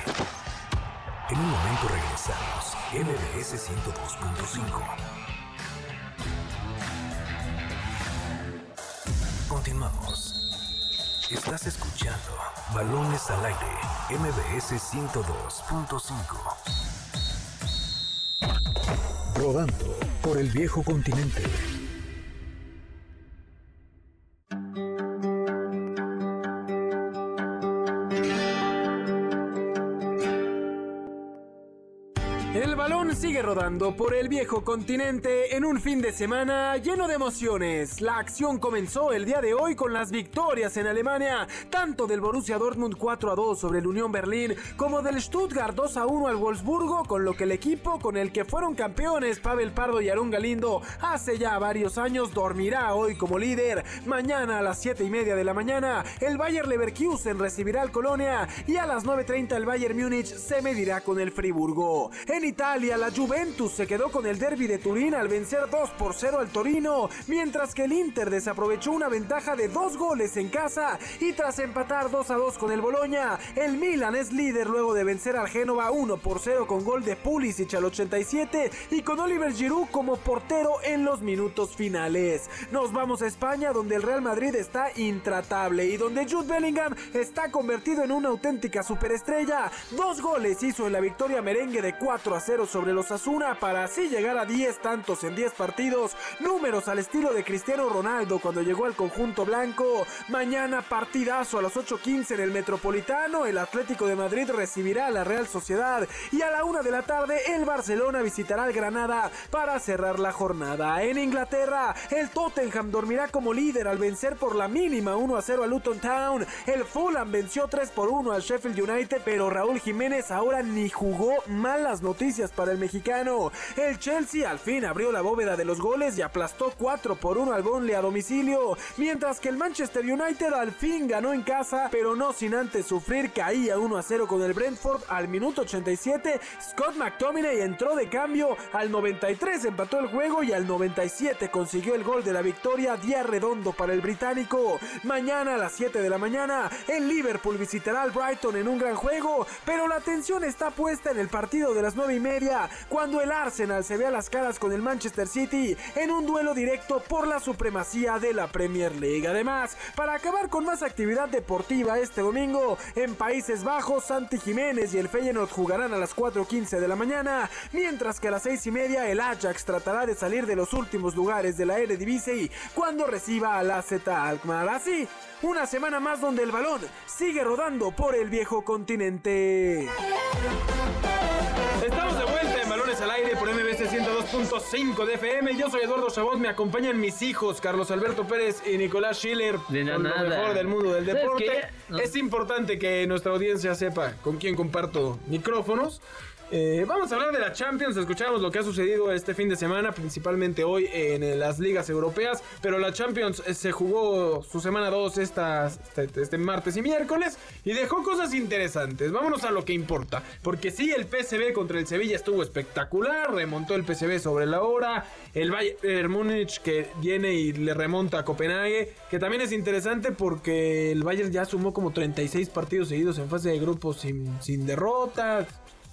En un momento regresamos, MBS 102.5. Continuamos. Estás escuchando Balones al aire, MBS 102.5. Rodando por el viejo continente. Sigue rodando por el viejo continente en un fin de semana lleno de emociones. La acción comenzó el día de hoy con las victorias en Alemania, tanto del Borussia Dortmund 4 a 2 sobre el Unión Berlín como del Stuttgart 2 a 1 al Wolfsburgo, con lo que el equipo con el que fueron campeones Pavel Pardo y Arun Galindo hace ya varios años dormirá hoy como líder. Mañana a las 7 y media de la mañana el Bayer Leverkusen recibirá al Colonia y a las 9.30 el Bayern Múnich se medirá con el Friburgo. En Italia, la Juventus se quedó con el derby de Turín al vencer 2 por 0 al Torino, mientras que el Inter desaprovechó una ventaja de dos goles en casa y tras empatar 2 a 2 con el Boloña, el Milan es líder luego de vencer al Génova 1 por 0 con gol de Pulisic al 87 y con Oliver Giroud como portero en los minutos finales. Nos vamos a España donde el Real Madrid está intratable y donde Jude Bellingham está convertido en una auténtica superestrella. Dos goles hizo en la victoria merengue de 4 a 0 sobre los Asuna para así llegar a 10 tantos en 10 partidos, números al estilo de Cristiano Ronaldo cuando llegó al conjunto blanco. Mañana partidazo a las 8.15 en el Metropolitano, el Atlético de Madrid recibirá a la Real Sociedad y a la 1 de la tarde el Barcelona visitará al Granada para cerrar la jornada. En Inglaterra, el Tottenham dormirá como líder al vencer por la mínima 1 a 0 a Luton Town. El Fulham venció 3 por 1 al Sheffield United, pero Raúl Jiménez ahora ni jugó malas noticias para el mexicano. El Chelsea al fin abrió la bóveda de los goles y aplastó 4 por 1 al Burnley a domicilio, mientras que el Manchester United al fin ganó en casa, pero no sin antes sufrir, caía 1 a 0 con el Brentford al minuto 87. Scott McTominay entró de cambio, al 93 empató el juego y al 97 consiguió el gol de la victoria, día redondo para el británico. Mañana a las 7 de la mañana, el Liverpool visitará al Brighton en un gran juego, pero la atención está puesta en el partido de las 9 y media, cuando el Arsenal se ve a las caras con el Manchester City en un duelo directo por la supremacía de la Premier League. Además, para acabar con más actividad deportiva este domingo, en Países Bajos, Santi Jiménez y el Feyenoord jugarán a las 4.15 de la mañana, mientras que a las 6 y media el Ajax tratará de salir de los últimos lugares de la Eredivisie cuando reciba a la Z Alkmaar. Así, una semana más donde el balón sigue rodando por el viejo continente. Estamos de al Aire por MBC 102.5 de FM. Yo soy Eduardo Chabot, me acompañan mis hijos, Carlos Alberto Pérez y Nicolás Schiller, De nada. lo mejor del mundo del ¿Sabes deporte. No. Es importante que nuestra audiencia sepa con quién comparto micrófonos. Eh, vamos a hablar de la Champions, escuchamos lo que ha sucedido este fin de semana, principalmente hoy en eh, las ligas europeas, pero la Champions eh, se jugó su semana 2 esta, este, este martes y miércoles y dejó cosas interesantes. Vámonos a lo que importa, porque sí, el PSV contra el Sevilla estuvo espectacular, remontó el PSV sobre la hora, el Bayern Múnich que viene y le remonta a Copenhague, que también es interesante porque el Bayern ya sumó como 36 partidos seguidos en fase de grupos sin, sin derrotas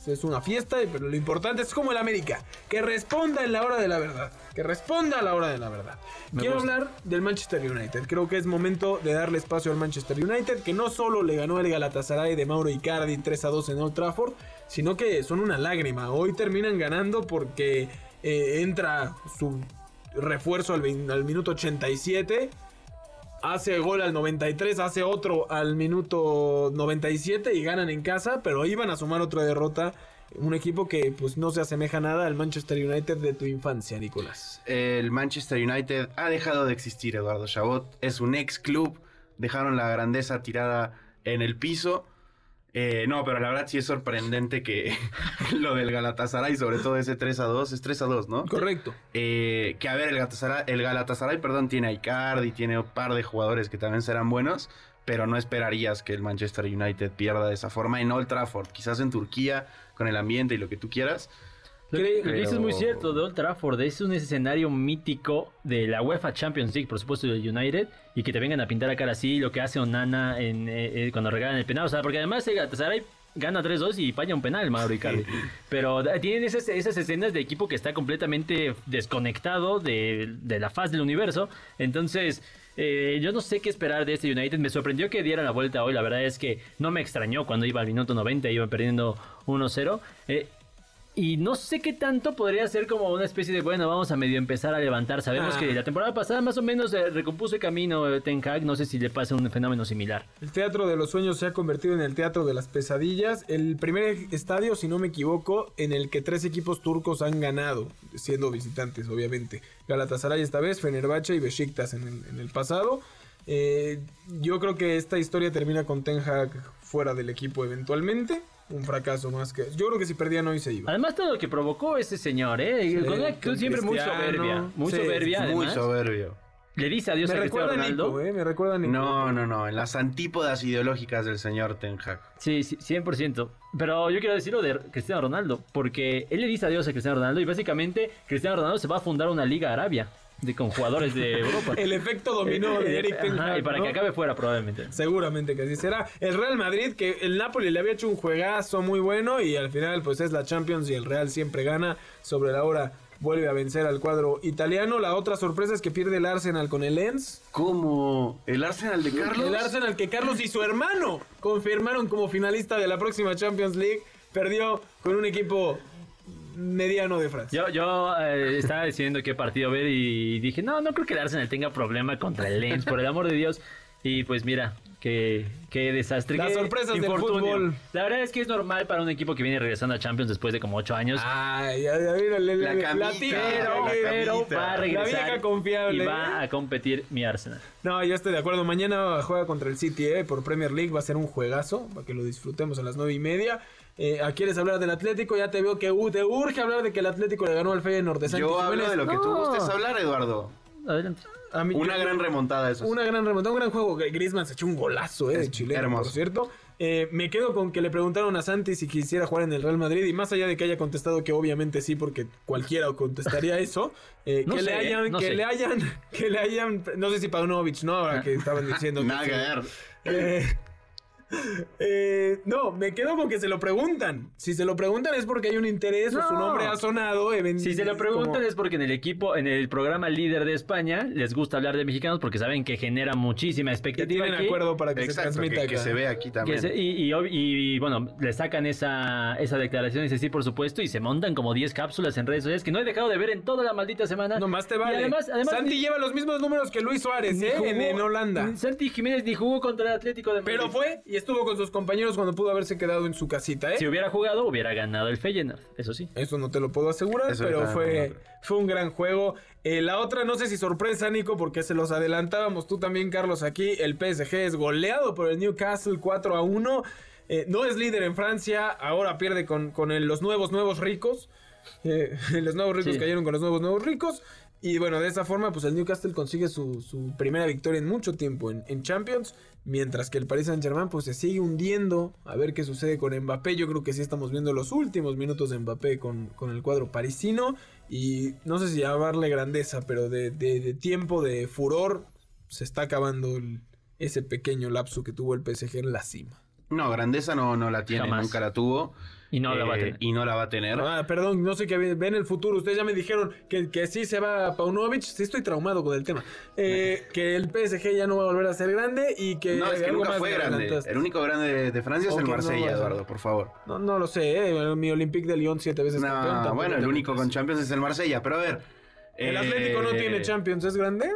es una fiesta, pero lo importante es como el América, que responda en la hora de la verdad, que responda a la hora de la verdad. Me Quiero gusta. hablar del Manchester United, creo que es momento de darle espacio al Manchester United, que no solo le ganó el Galatasaray de Mauro Icardi 3 a 2 en Old Trafford, sino que son una lágrima. Hoy terminan ganando porque eh, entra su refuerzo al, al minuto 87 hace gol al 93, hace otro al minuto 97 y ganan en casa, pero iban a sumar otra derrota un equipo que pues no se asemeja nada al Manchester United de tu infancia, Nicolás. El Manchester United ha dejado de existir, Eduardo Chabot. Es un ex club. Dejaron la grandeza tirada en el piso. Eh, no, pero la verdad sí es sorprendente que lo del Galatasaray, sobre todo ese 3 a 2, es 3 a 2, ¿no? Correcto. Eh, que a ver, el Galatasaray, el Galatasaray, perdón, tiene a Icardi, tiene un par de jugadores que también serán buenos, pero no esperarías que el Manchester United pierda de esa forma en Old Trafford, quizás en Turquía, con el ambiente y lo que tú quieras. Lo que dices es muy cierto, de Old Trafford es un escenario mítico de la UEFA Champions League, por supuesto, del United, y que te vengan a pintar a cara así, lo que hace Onana en, eh, eh, cuando regalan el penal, o sea, porque además el Galatasaray gana 3-2 y falla un penal, Mauro Icardi. Pero tienen esas, esas, escenas de equipo que está completamente desconectado de, de la faz del universo, entonces... Eh, yo no sé qué esperar de este United. Me sorprendió que diera la vuelta hoy. La verdad es que no me extrañó cuando iba al minuto 90, iba perdiendo 1-0. Eh, y no sé qué tanto podría ser como una especie de, bueno, vamos a medio empezar a levantar. Sabemos Ah. que la temporada pasada más o menos eh, recompuso el camino eh, Ten Hag. No sé si le pasa un fenómeno similar. El Teatro de los Sueños se ha convertido en el Teatro de las Pesadillas, el primer estadio, si no me equivoco, en el que tres equipos turcos han ganado, siendo visitantes, obviamente. Galatasaray esta vez, Fenerbahce y Besiktas en el, en el pasado. Eh, yo creo que esta historia termina con Ten Hag fuera del equipo eventualmente. Un fracaso más que... Yo creo que si perdían hoy se iba. Además, todo lo que provocó ese señor, ¿eh? Sí, con una actitud siempre muy soberbia. Muy Sí, soberbia, Muy soberbio. Le dice adiós Me a Cristiano recuerda Ronaldo. Nico, ¿eh? Me recuerda a Nico. No, no, no, en las antípodas ideológicas del señor Ten Hag. Sí, sí, 100%. Pero yo quiero decirlo de Cristiano Ronaldo, porque él le dice adiós a Cristiano Ronaldo y básicamente Cristiano Ronaldo se va a fundar una liga Arabia de, con jugadores de Europa. El efecto dominó de Eric Ten Hag, y para ¿no? que acabe fuera probablemente. Seguramente que así será. El Real Madrid, que el Napoli le había hecho un juegazo muy bueno y al final pues es la Champions y el Real siempre gana. Sobre la hora vuelve a vencer al cuadro italiano. La otra sorpresa es que pierde el Arsenal con el Lens. ¿Cómo? ¿El Arsenal de Carlos? El Arsenal que Carlos y su hermano confirmaron como finalista de la próxima Champions League. Perdió con un equipo mediano de Francia. Yo, yo eh, estaba decidiendo qué partido ver y dije, no, no creo que el Arsenal tenga problema contra el Lens, por el amor de Dios. Y pues mira, qué, qué desastre. Las qué sorpresas del fútbol. La verdad es que es normal para un equipo que viene regresando a Champions después de como ocho años. Ay, ya, ya, mira, le- La camita, pero, la pero camita. va a La regresar vieja confiable, y va ¿eh? a competir mi Arsenal. No, yo estoy de acuerdo. Mañana juega contra el City eh, por Premier League. Va a ser un juegazo para que lo disfrutemos a las nueve y media. Eh, ¿a ¿Quieres hablar del Atlético? Ya te veo que uh, te urge hablar de que el Atlético le ganó al Feyenoord de Santi Yo hablo Jiménez. de lo que tú gustes hablar, Eduardo. Adelante. A mí- Una yo- gran remontada, eso. sí. Una gran remontada, un gran juego. Griezmann se echó un golazo eh, de Es Chile, hermoso. por cierto. Eh, me quedo con que le preguntaron a Santi si quisiera jugar en el Real Madrid. Y más allá de que haya contestado que obviamente sí, porque cualquiera contestaría eso. eh, No que, le sé, hayan, no que sé. le hayan, que le hayan, no sé si Paunovic, ¿no? Ahora que estaban diciendo que Nada sí. que ver. Eh, eh, no, me quedo con que se lo preguntan. Si se lo preguntan es porque hay un interés o su No. nombre ha sonado. even- Si se lo preguntan como- es porque en el equipo, en el programa líder de España, les gusta hablar de mexicanos porque saben que genera muchísima que expectativa. tienen aquí. acuerdo para que Exacto, se que, transmita que se ve aquí también. se- y, y y, bueno, le sacan esa, esa declaración y dice sí, por supuesto, y se montan como 10 cápsulas en redes sociales que no he dejado de ver en toda la maldita semana. No más te Y vale. además, además Santi ni- lleva los mismos números que Luis Suárez, ¿eh? jugó- En, en Holanda. Santi Jiménez ni jugó contra el Atlético de Madrid. Pero fue y estuvo con sus compañeros cuando pudo haberse quedado en su casita, ¿eh? Si hubiera jugado, hubiera ganado el Feyenoord, eso sí. Eso no te lo puedo asegurar, Eso pero fue, fue un gran juego. Eh, la otra, no sé si sorpresa, Nico, porque se los adelantábamos tú también, Carlos, aquí. El PSG es goleado por el Newcastle 4 a 1. Eh, no es líder en Francia, ahora pierde con, con el- los nuevos, nuevos ricos. Eh, los nuevos ricos Sí. cayeron con los nuevos, nuevos ricos. Y bueno, de esa forma, pues el Newcastle consigue su, su primera victoria en mucho tiempo en, en Champions. Mientras que el Paris Saint Germain pues se sigue hundiendo. A ver qué sucede con Mbappé. Yo creo que sí estamos viendo los últimos minutos de Mbappé con, con el cuadro parisino. Y no sé si llamarle grandeza, pero de, de- de tiempo, de furor, se está acabando el- ese pequeño lapso que tuvo el PSG en la cima. No, grandeza no, no la tiene, Jamás. nunca la tuvo. Y no la va a Eh, tener. Y no la va a tener. Ah, perdón, no sé qué ven el futuro. Ustedes ya me dijeron que, que sí se va Paunovic. Sí estoy traumado con el tema. Eh, que el PSG ya no va a volver a ser grande y que... no, es que nunca fue grande. El único grande de, de Francia es el Marsella. Eduardo, por favor. No, no lo sé, ¿eh? mi Olympique de Lyon siete veces No, campeón. bueno, el único con Champions es el Marsella, pero a ver. El eh, Atlético no tiene Champions, ¿es grande?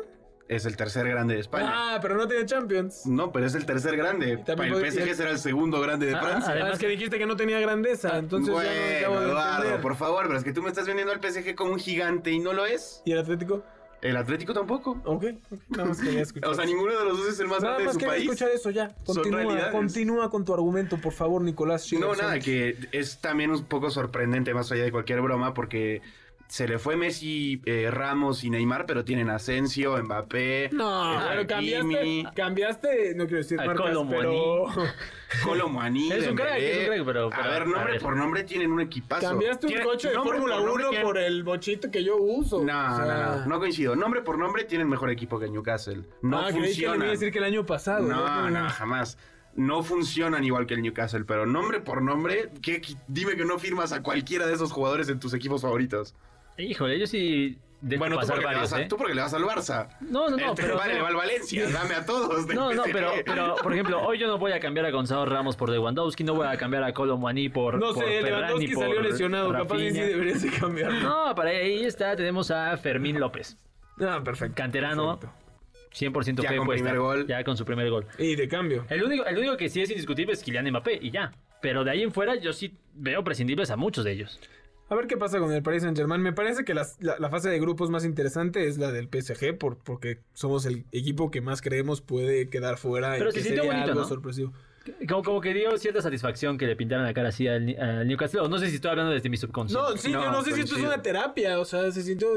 Es el tercer grande de España. Ah, pero no tiene Champions. No, pero es el tercer grande. Para el PSG será el segundo grande de Ah, Francia. Además que dijiste que no tenía grandeza, entonces ya no acabo bueno, de Eduardo, entender. por favor, pero es que tú me estás vendiendo al PSG como un gigante y no lo es. ¿Y el Atlético? El Atlético tampoco. Ok, ok, nada más quería escuchar. O sea, ninguno de los dos es el más Nada grande de más su quería país. escuchar eso ya. Continúa, continúa con tu argumento, por favor, Nicolás. No, Schiller nada, que es también un poco sorprendente, más allá de cualquier broma, porque se le fue Messi, eh, Ramos y Neymar, pero tienen Asensio, Mbappé, No, eh, pero cambiaste, Hakimi, cambiaste, no quiero decir marcas, Kolo pero Colo Muani, Es un crack, es un crack, pero- A ver, a nombre ver. por nombre tienen un equipazo. cambiaste un coche de Fórmula por nombre 1 tienen- por el bochito que yo uso. No, O sea, no, no, no coincido. Nombre por nombre tienen mejor equipo que Newcastle. No ah, creí que le iba funcionan. a decir que el año pasado. No, no, jamás. No funcionan igual que el Newcastle, pero nombre por nombre, ¿qué- dime que no firmas a cualquiera de esos jugadores en tus equipos favoritos. Híjole, yo sí bueno, tú pasar porque, le varios, a- ¿eh? tú porque le vas al Barça. No, no, no, Este pero... vale, le va al Valencia, dame a todos. No, no, pero, pero, por ejemplo, hoy yo no voy a cambiar a Gonzalo Ramos por Lewandowski, no voy a cambiar a Kolo Muani por No por sé, Ferran, Lewandowski por salió lesionado. Capaz que sí deberías de. No, para ahí está, tenemos a Fermín López, Ah, perfecto. canterano, Perfecto. 100% Ya fe con puesta, primer gol. ya con su primer gol. Y de cambio. El único, el único que sí es indiscutible es Kylian Mbappé y ya. Pero de ahí en fuera yo sí veo prescindibles a muchos de ellos. A ver qué pasa con el Paris Saint Germain. Me parece que las- la, la fase de grupos más interesante es la del PSG, por, porque somos el equipo que más creemos puede quedar fuera Pero y se que sintió sería bonito, algo ¿no? sorpresivo. Como, como que dio cierta satisfacción que le pintaran la cara así al, Newcastle. O No sé si estoy hablando desde mi subconsciente. No, sí, No, yo no sé si esto es una terapia, o sea, se sintió...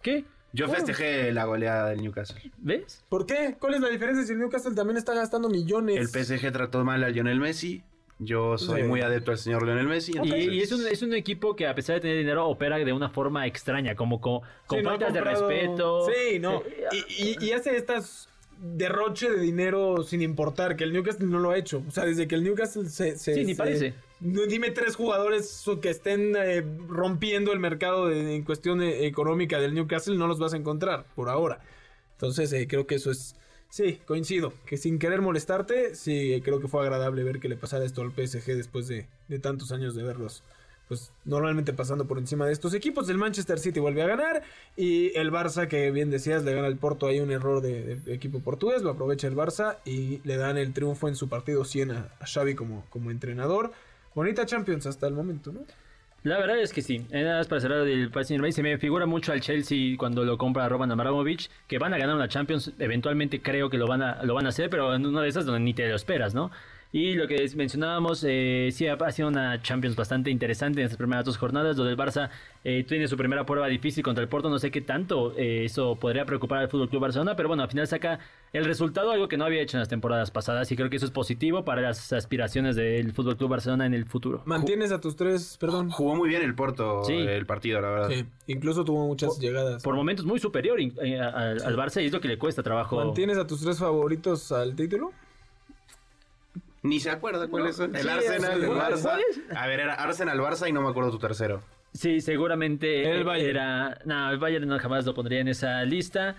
¿Qué? Yo festejé la goleada del Newcastle. ¿Ves? ¿Por qué? ¿Cuál es la diferencia si el Newcastle también está gastando millones? El PSG trató mal a Lionel Messi. Yo soy Sí. muy adepto al señor Lionel Messi. Y, entonces- y es, un, es un equipo que a pesar de tener dinero opera de una forma extraña, como con, con Sí, no de respeto. Sí, no. Y, y- y hace estas derroche de dinero sin importar, que el Newcastle no lo ha hecho. O sea, desde que el Newcastle se... se- Sí, ni se- parece. Dime tres jugadores que estén eh, rompiendo el mercado de- en cuestión eh, económica del Newcastle, no los vas a encontrar por ahora. Entonces, eh, creo que eso es... Sí, coincido. Que sin querer molestarte, sí, creo que fue agradable ver que le pasara esto al PSG después de, tantos años de verlos. Pues normalmente pasando por encima de estos equipos. El Manchester City vuelve a ganar. Y el Barça, que bien decías, le gana al Porto. Hay un error de, de equipo portugués. Lo aprovecha el Barça. Y le dan el triunfo en su partido 100 a, a Xavi como, como entrenador. Bonita Champions hasta el momento, ¿no? La verdad es que sí. Eh, Nada más para cerrar el Paris se me figura mucho al Chelsea cuando lo compra Roman Abramovich, que van a ganar una Champions, eventualmente creo que lo van a, lo van a hacer, pero en una de esas donde ni te lo esperas, ¿no? Y lo que mencionábamos, eh, sí, ha, sido una Champions bastante interesante en estas primeras dos jornadas, donde el Barça eh, tiene su primera prueba difícil contra el Porto, no sé qué tanto eh, eso podría preocupar al Fútbol Club Barcelona, pero bueno, al final saca el resultado, algo que no había hecho en las temporadas pasadas, y creo que eso es positivo para las aspiraciones del Fútbol Club Barcelona en el futuro. Mantienes a tus tres, perdón. Jugó muy bien el Porto Sí. el partido, la verdad. Sí, incluso tuvo muchas llegadas. por momentos muy superior eh, al, al Barça y es lo que le cuesta trabajo. ¿Mantienes a tus tres favoritos al título? Ni se acuerda cuáles son. El Sí, Arsenal, el. Barça. A ver, era Arsenal, Barça y no me acuerdo tu tercero. Sí, seguramente El Bayern. era. No, el Bayern no jamás lo pondría en esa lista.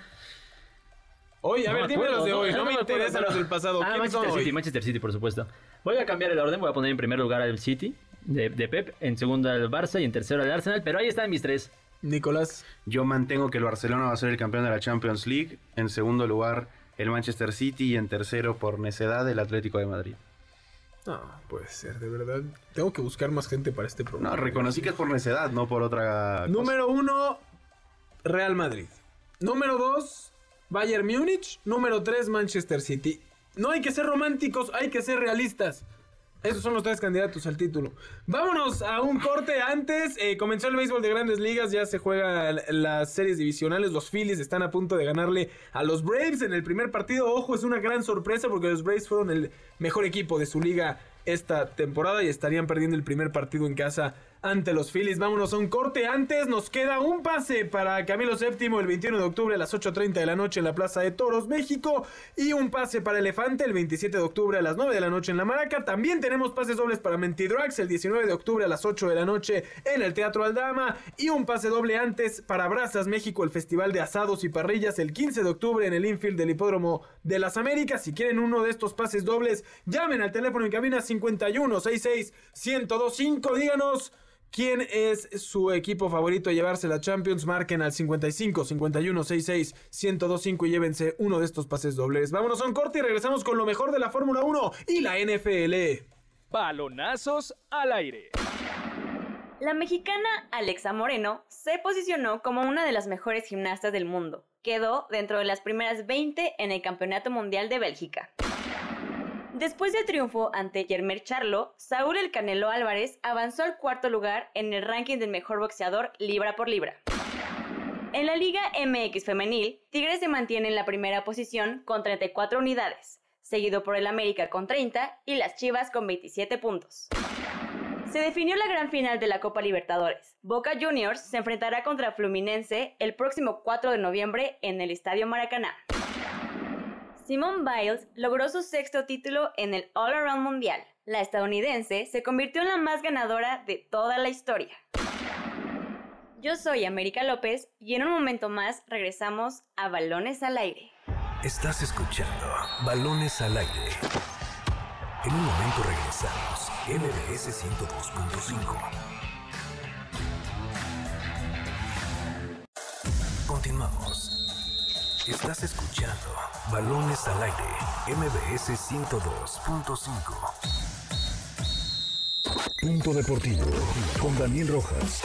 Oye, a No ver, me dime los de no, hoy. no No, me me interesan los del pasado. Ah, ¿Quiénes son Manchester hoy? City, Manchester City, por supuesto. Voy a cambiar el orden, voy a poner en primer lugar al City de, de Pep, en segundo al Barça y en tercero al Arsenal, pero ahí están mis tres. Nicolás. Yo mantengo que el Barcelona va a ser el campeón de la Champions League. En segundo lugar, el Manchester City. Y en tercero, por necedad, el Atlético de Madrid. No, puede ser, de verdad. Tengo que buscar más gente para este programa. No, reconocí que es por necedad, no por otra cosa. Número uno, Real Madrid. Número dos, Bayern Múnich. Número tres, Manchester City. No hay que ser románticos, hay que ser realistas. Esos son los tres candidatos al título. Vámonos a un corte antes. eh, comenzó el béisbol de grandes ligas, ya se juegan las series divisionales. Los Phillies están a punto de ganarle a los Braves en el primer partido. Ojo, es una gran sorpresa porque los Braves fueron el mejor equipo de su liga esta temporada y estarían perdiendo el primer partido en casa ante los Phillies. Vámonos a un corte antes. Nos queda un pase para Camilo VII el 21 de octubre a las 8.30 de la noche en la Plaza de Toros, México. Y un pase para Elefante el 27 de octubre a las 9 de la noche en La Maraca. También tenemos pases dobles para Mentidrax el 19 de octubre a las 8 de la noche en el Teatro Aldama. Y un pase doble antes para Brazas México, el Festival de Asados y Parrillas el 15 de octubre en el infield del Hipódromo de las Américas. Si quieren uno de estos pases dobles, llamen al teléfono en cabina 5166 1025. Díganos. ¿Quién es su equipo favorito a llevarse la Champions? Marquen al 55 51 66 1025 y llévense uno de estos pases dobles. Vámonos a un corte y regresamos con lo mejor de la Fórmula 1 y la NFL. Balonazos al aire. La mexicana Alexa Moreno se posicionó como una de las mejores gimnastas del mundo. Quedó dentro de las primeras 20 en el Campeonato Mundial de Bélgica. Después del triunfo ante Yermer Charlo, Saúl El Canelo Álvarez avanzó al cuarto lugar en el ranking del mejor boxeador libra por libra. En la Liga MX Femenil, Tigres se mantiene en la primera posición con 34 unidades, seguido por el América con 30 y las Chivas con 27 puntos. Se definió la gran final de la Copa Libertadores. Boca Juniors se enfrentará contra Fluminense el próximo 4 de noviembre en el Estadio Maracaná. Simone Biles logró su sexto título en el All Around Mundial. La estadounidense se convirtió en la más ganadora de toda la historia. Yo soy América López y en un momento más regresamos a Balones al Aire. Estás escuchando Balones al Aire. En un momento regresamos. MBS 102.5. Estás escuchando Balones al aire, MBS 102.5. Punto Deportivo con Daniel Rojas.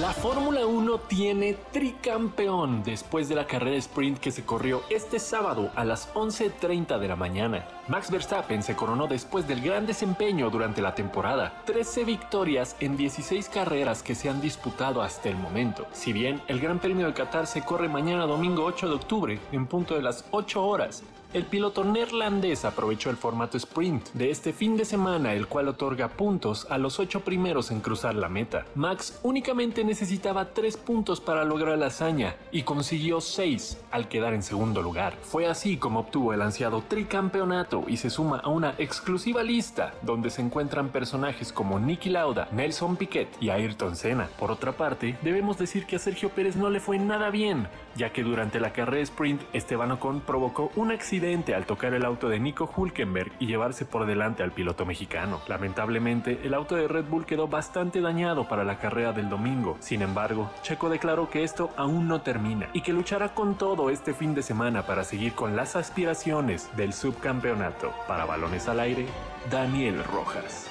La Fórmula 1 tiene tricampeón después de la carrera sprint que se corrió este sábado a las 11.30 de la mañana. Max Verstappen se coronó después del gran desempeño durante la temporada, 13 victorias en 16 carreras que se han disputado hasta el momento. Si bien el Gran Premio de Qatar se corre mañana domingo 8 de octubre en punto de las 8 horas, el piloto neerlandés aprovechó el formato sprint de este fin de semana, el cual otorga puntos a los ocho primeros en cruzar la meta. Max únicamente necesitaba tres puntos para lograr la hazaña y consiguió seis al quedar en segundo lugar. Fue así como obtuvo el ansiado tricampeonato y se suma a una exclusiva lista donde se encuentran personajes como Nicky Lauda, Nelson Piquet y Ayrton Senna. Por otra parte, debemos decir que a Sergio Pérez no le fue nada bien, ya que durante la carrera sprint Esteban Ocon provocó un accidente al tocar el auto de Nico Hulkenberg y llevarse por delante al piloto mexicano. Lamentablemente, el auto de Red Bull quedó bastante dañado para la carrera del domingo. Sin embargo, Checo declaró que esto aún no termina y que luchará con todo este fin de semana para seguir con las aspiraciones del subcampeonato. Para balones al aire, Daniel Rojas.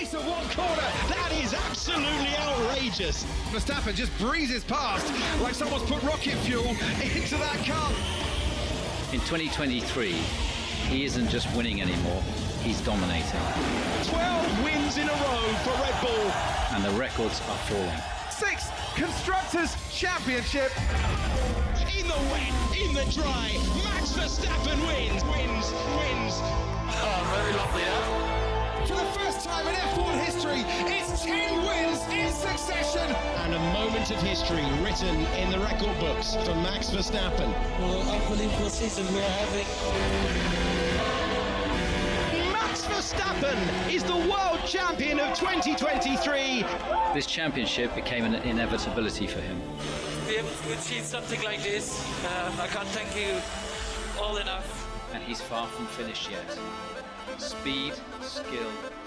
space of one corner. That is absolutely outrageous. Verstappen just breezes past like someone's put rocket fuel into that car. In 2023, he isn't just winning anymore, he's dominating. 12 wins in a row for Red Bull. And the records are falling. Six Constructors' Championship. In the wet, in the dry, Max Verstappen wins, wins, wins. Oh, very lovely, huh? For the first time in F1 history, it's 10 wins in succession. And a moment of history written in the record books for Max Verstappen. Well, unbelievable season we're having. Max Verstappen is the world champion of 2023. This championship became an inevitability for him. To be able to achieve something like this, uh, I can't thank you all enough. And he's far from finished yet. Speed, skill, fearlessness.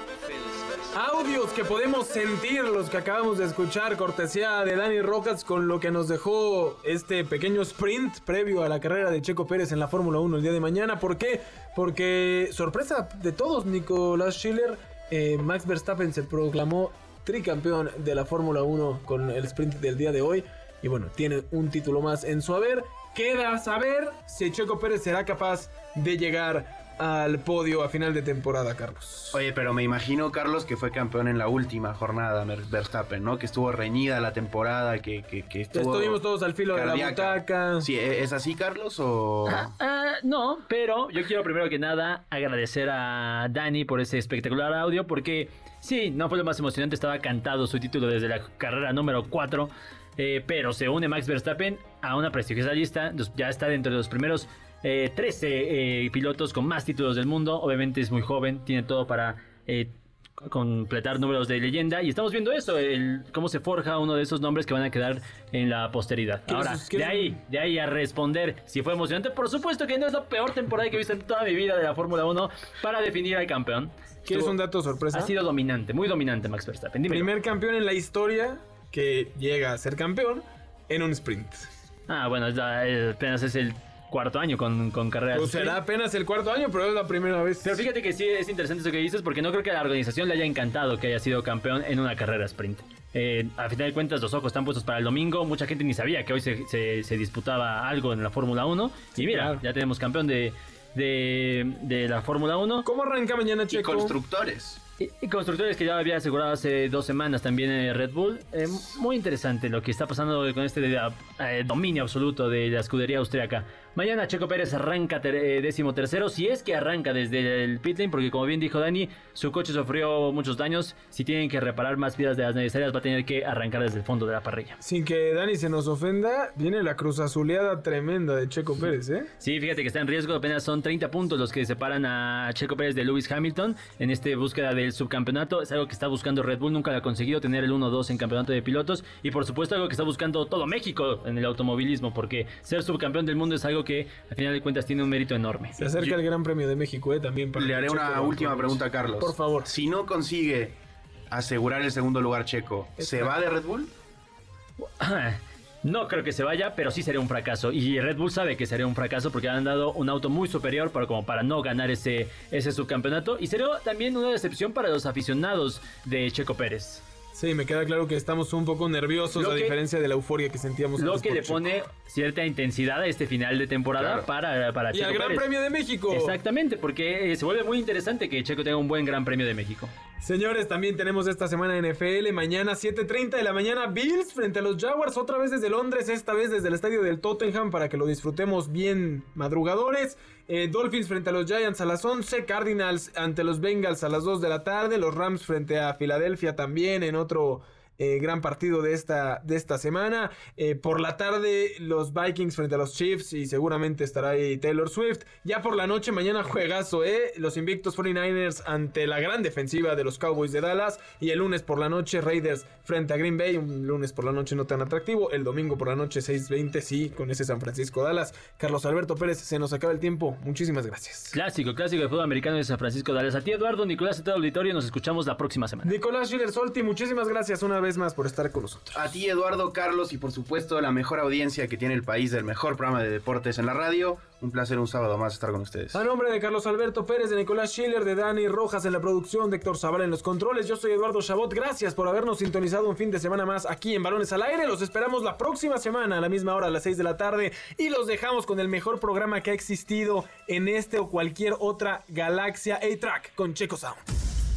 Audios que podemos sentir, los que acabamos de escuchar, cortesía de Dani Rojas, con lo que nos dejó este pequeño sprint previo a la carrera de Checo Pérez en la Fórmula 1 el día de mañana. ¿Por qué? Porque, sorpresa de todos, Nicolás Schiller, eh, Max Verstappen se proclamó tricampeón de la Fórmula 1 con el sprint del día de hoy. Y bueno, tiene un título más en su haber. Queda saber si Checo Pérez será capaz de llegar al podio a final de temporada, Carlos. Oye, pero me imagino, Carlos, que fue campeón en la última jornada, Verstappen, ¿no? Que estuvo reñida la temporada, que, que, que estuvo... Estuvimos todos al filo de la butaca. Sí, ¿e- ¿es así, Carlos? O... Ah, no, pero yo quiero primero que nada agradecer a Dani por ese espectacular audio, porque sí, no fue lo más emocionante, estaba cantado su título desde la carrera número 4, eh, pero se une Max Verstappen a una prestigiosa lista, ya está dentro de los primeros eh, 13 eh, pilotos con más títulos del mundo, obviamente es muy joven, tiene todo para... eh, completar números de leyenda y estamos viendo eso, el, cómo se forja uno de esos nombres que van a quedar en la posteridad. Ahora, de ahí, de ahí a responder si fue emocionante, por supuesto que no es la peor temporada que he visto en toda mi vida de la Fórmula 1 para definir al campeón. ¿Quieres un dato sorpresa? Ha sido dominante, muy dominante Max Verstappen. Primer campeón en la historia que llega a ser campeón en un sprint. Ah, bueno, apenas es el cuarto año con, con carreras. Pues será apenas el cuarto año, pero es la primera vez. Pero fíjate que sí es interesante eso que dices, porque no creo que a la organización le haya encantado que haya sido campeón en una carrera sprint. Eh, a final de cuentas, los ojos están puestos para el domingo. Mucha gente ni sabía que hoy se, se, disputaba algo en la Fórmula 1. y mira, ya tenemos campeón de, de, de la Fórmula 1. ¿Cómo arranca mañana, Checo? Y constructores. Y, constructores que ya había asegurado hace dos semanas también en Red Bull. Eh, muy interesante lo que está pasando con este eh, dominio absoluto de la escudería austriaca. Mañana Checo Pérez arranca eh, décimo tercero, si es que arranca desde el pit lane, porque como bien dijo Dani, su coche sufrió muchos daños. Si tienen que reparar más vidas de las necesarias, va a tener que arrancar desde el fondo de la parrilla. Sin que Dani se nos ofenda, viene la cruz azuleada tremenda de Checo Pérez, ¿eh? Sí, fíjate que está en riesgo, apenas son 30 puntos los que separan a Checo Pérez de Lewis Hamilton en esta búsqueda del subcampeonato. Es algo que está buscando Red Bull, nunca lo ha conseguido tener el 1-2 en campeonato de pilotos. Y por supuesto, algo que está buscando todo México en el automovilismo, porque ser subcampeón del mundo es algo que al final de cuentas tiene un mérito enorme. Se acerca el Gran Premio de México, ¿eh? También para Le haré una última pregunta a Carlos. Por favor. Si no consigue asegurar el segundo lugar checo, ¿se va de Red Bull? No creo que se vaya, pero sí sería un fracaso. Y Red Bull sabe que sería un fracaso porque han dado un auto muy superior para, como para no ganar ese, ese subcampeonato. Y sería también una decepción para los aficionados de Checo Pérez. Sí, me queda claro que estamos un poco nerviosos a diferencia de la euforia que sentíamos. Lo que le pone cierta intensidad a este final de temporada para, para y al Gran Premio de México. Exactamente, porque eh, se vuelve muy interesante que Checo tenga un buen Gran Premio de México. Señores, también tenemos esta semana NFL. Mañana 7.30 de la mañana Bills frente a los Jaguars. Otra vez desde Londres, esta vez desde el estadio del Tottenham para que lo disfrutemos bien madrugadores. Eh, Dolphins frente a los Giants a las 11. Cardinals ante los Bengals a las 2 de la tarde. Los Rams frente a Filadelfia también en otro eh, gran partido de esta, de esta semana. Eh, por la tarde, los Vikings frente a los Chiefs y seguramente estará ahí Taylor Swift. Ya por la noche, mañana juegazo, ¿eh? Los invictos 49ers ante la gran defensiva de los Cowboys de Dallas. Y el lunes por la noche, Raiders frente a Green Bay. Un lunes por la noche no tan atractivo. El domingo por la noche, 6:20, sí, con ese San Francisco Dallas. Carlos Alberto Pérez, se nos acaba el tiempo. Muchísimas gracias. Clásico, clásico de fútbol americano de San Francisco Dallas. A ti, Eduardo, Nicolás, y todo el auditorio. Nos escuchamos la próxima semana. Nicolás Schiller Solti, muchísimas gracias una vez más por estar con nosotros. A ti, Eduardo, Carlos y por supuesto la mejor audiencia que tiene el país del mejor programa de deportes en la radio. Un placer un sábado más estar con ustedes. A nombre de Carlos Alberto Pérez, de Nicolás Schiller, de Dani Rojas en la producción, de Héctor Zavala en los controles, yo soy Eduardo Chabot. Gracias por habernos sintonizado un fin de semana más aquí en Balones al Aire. Los esperamos la próxima semana a la misma hora, a las 6 de la tarde. Y los dejamos con el mejor programa que ha existido en este o cualquier otra galaxia A-Track con Checo Sound.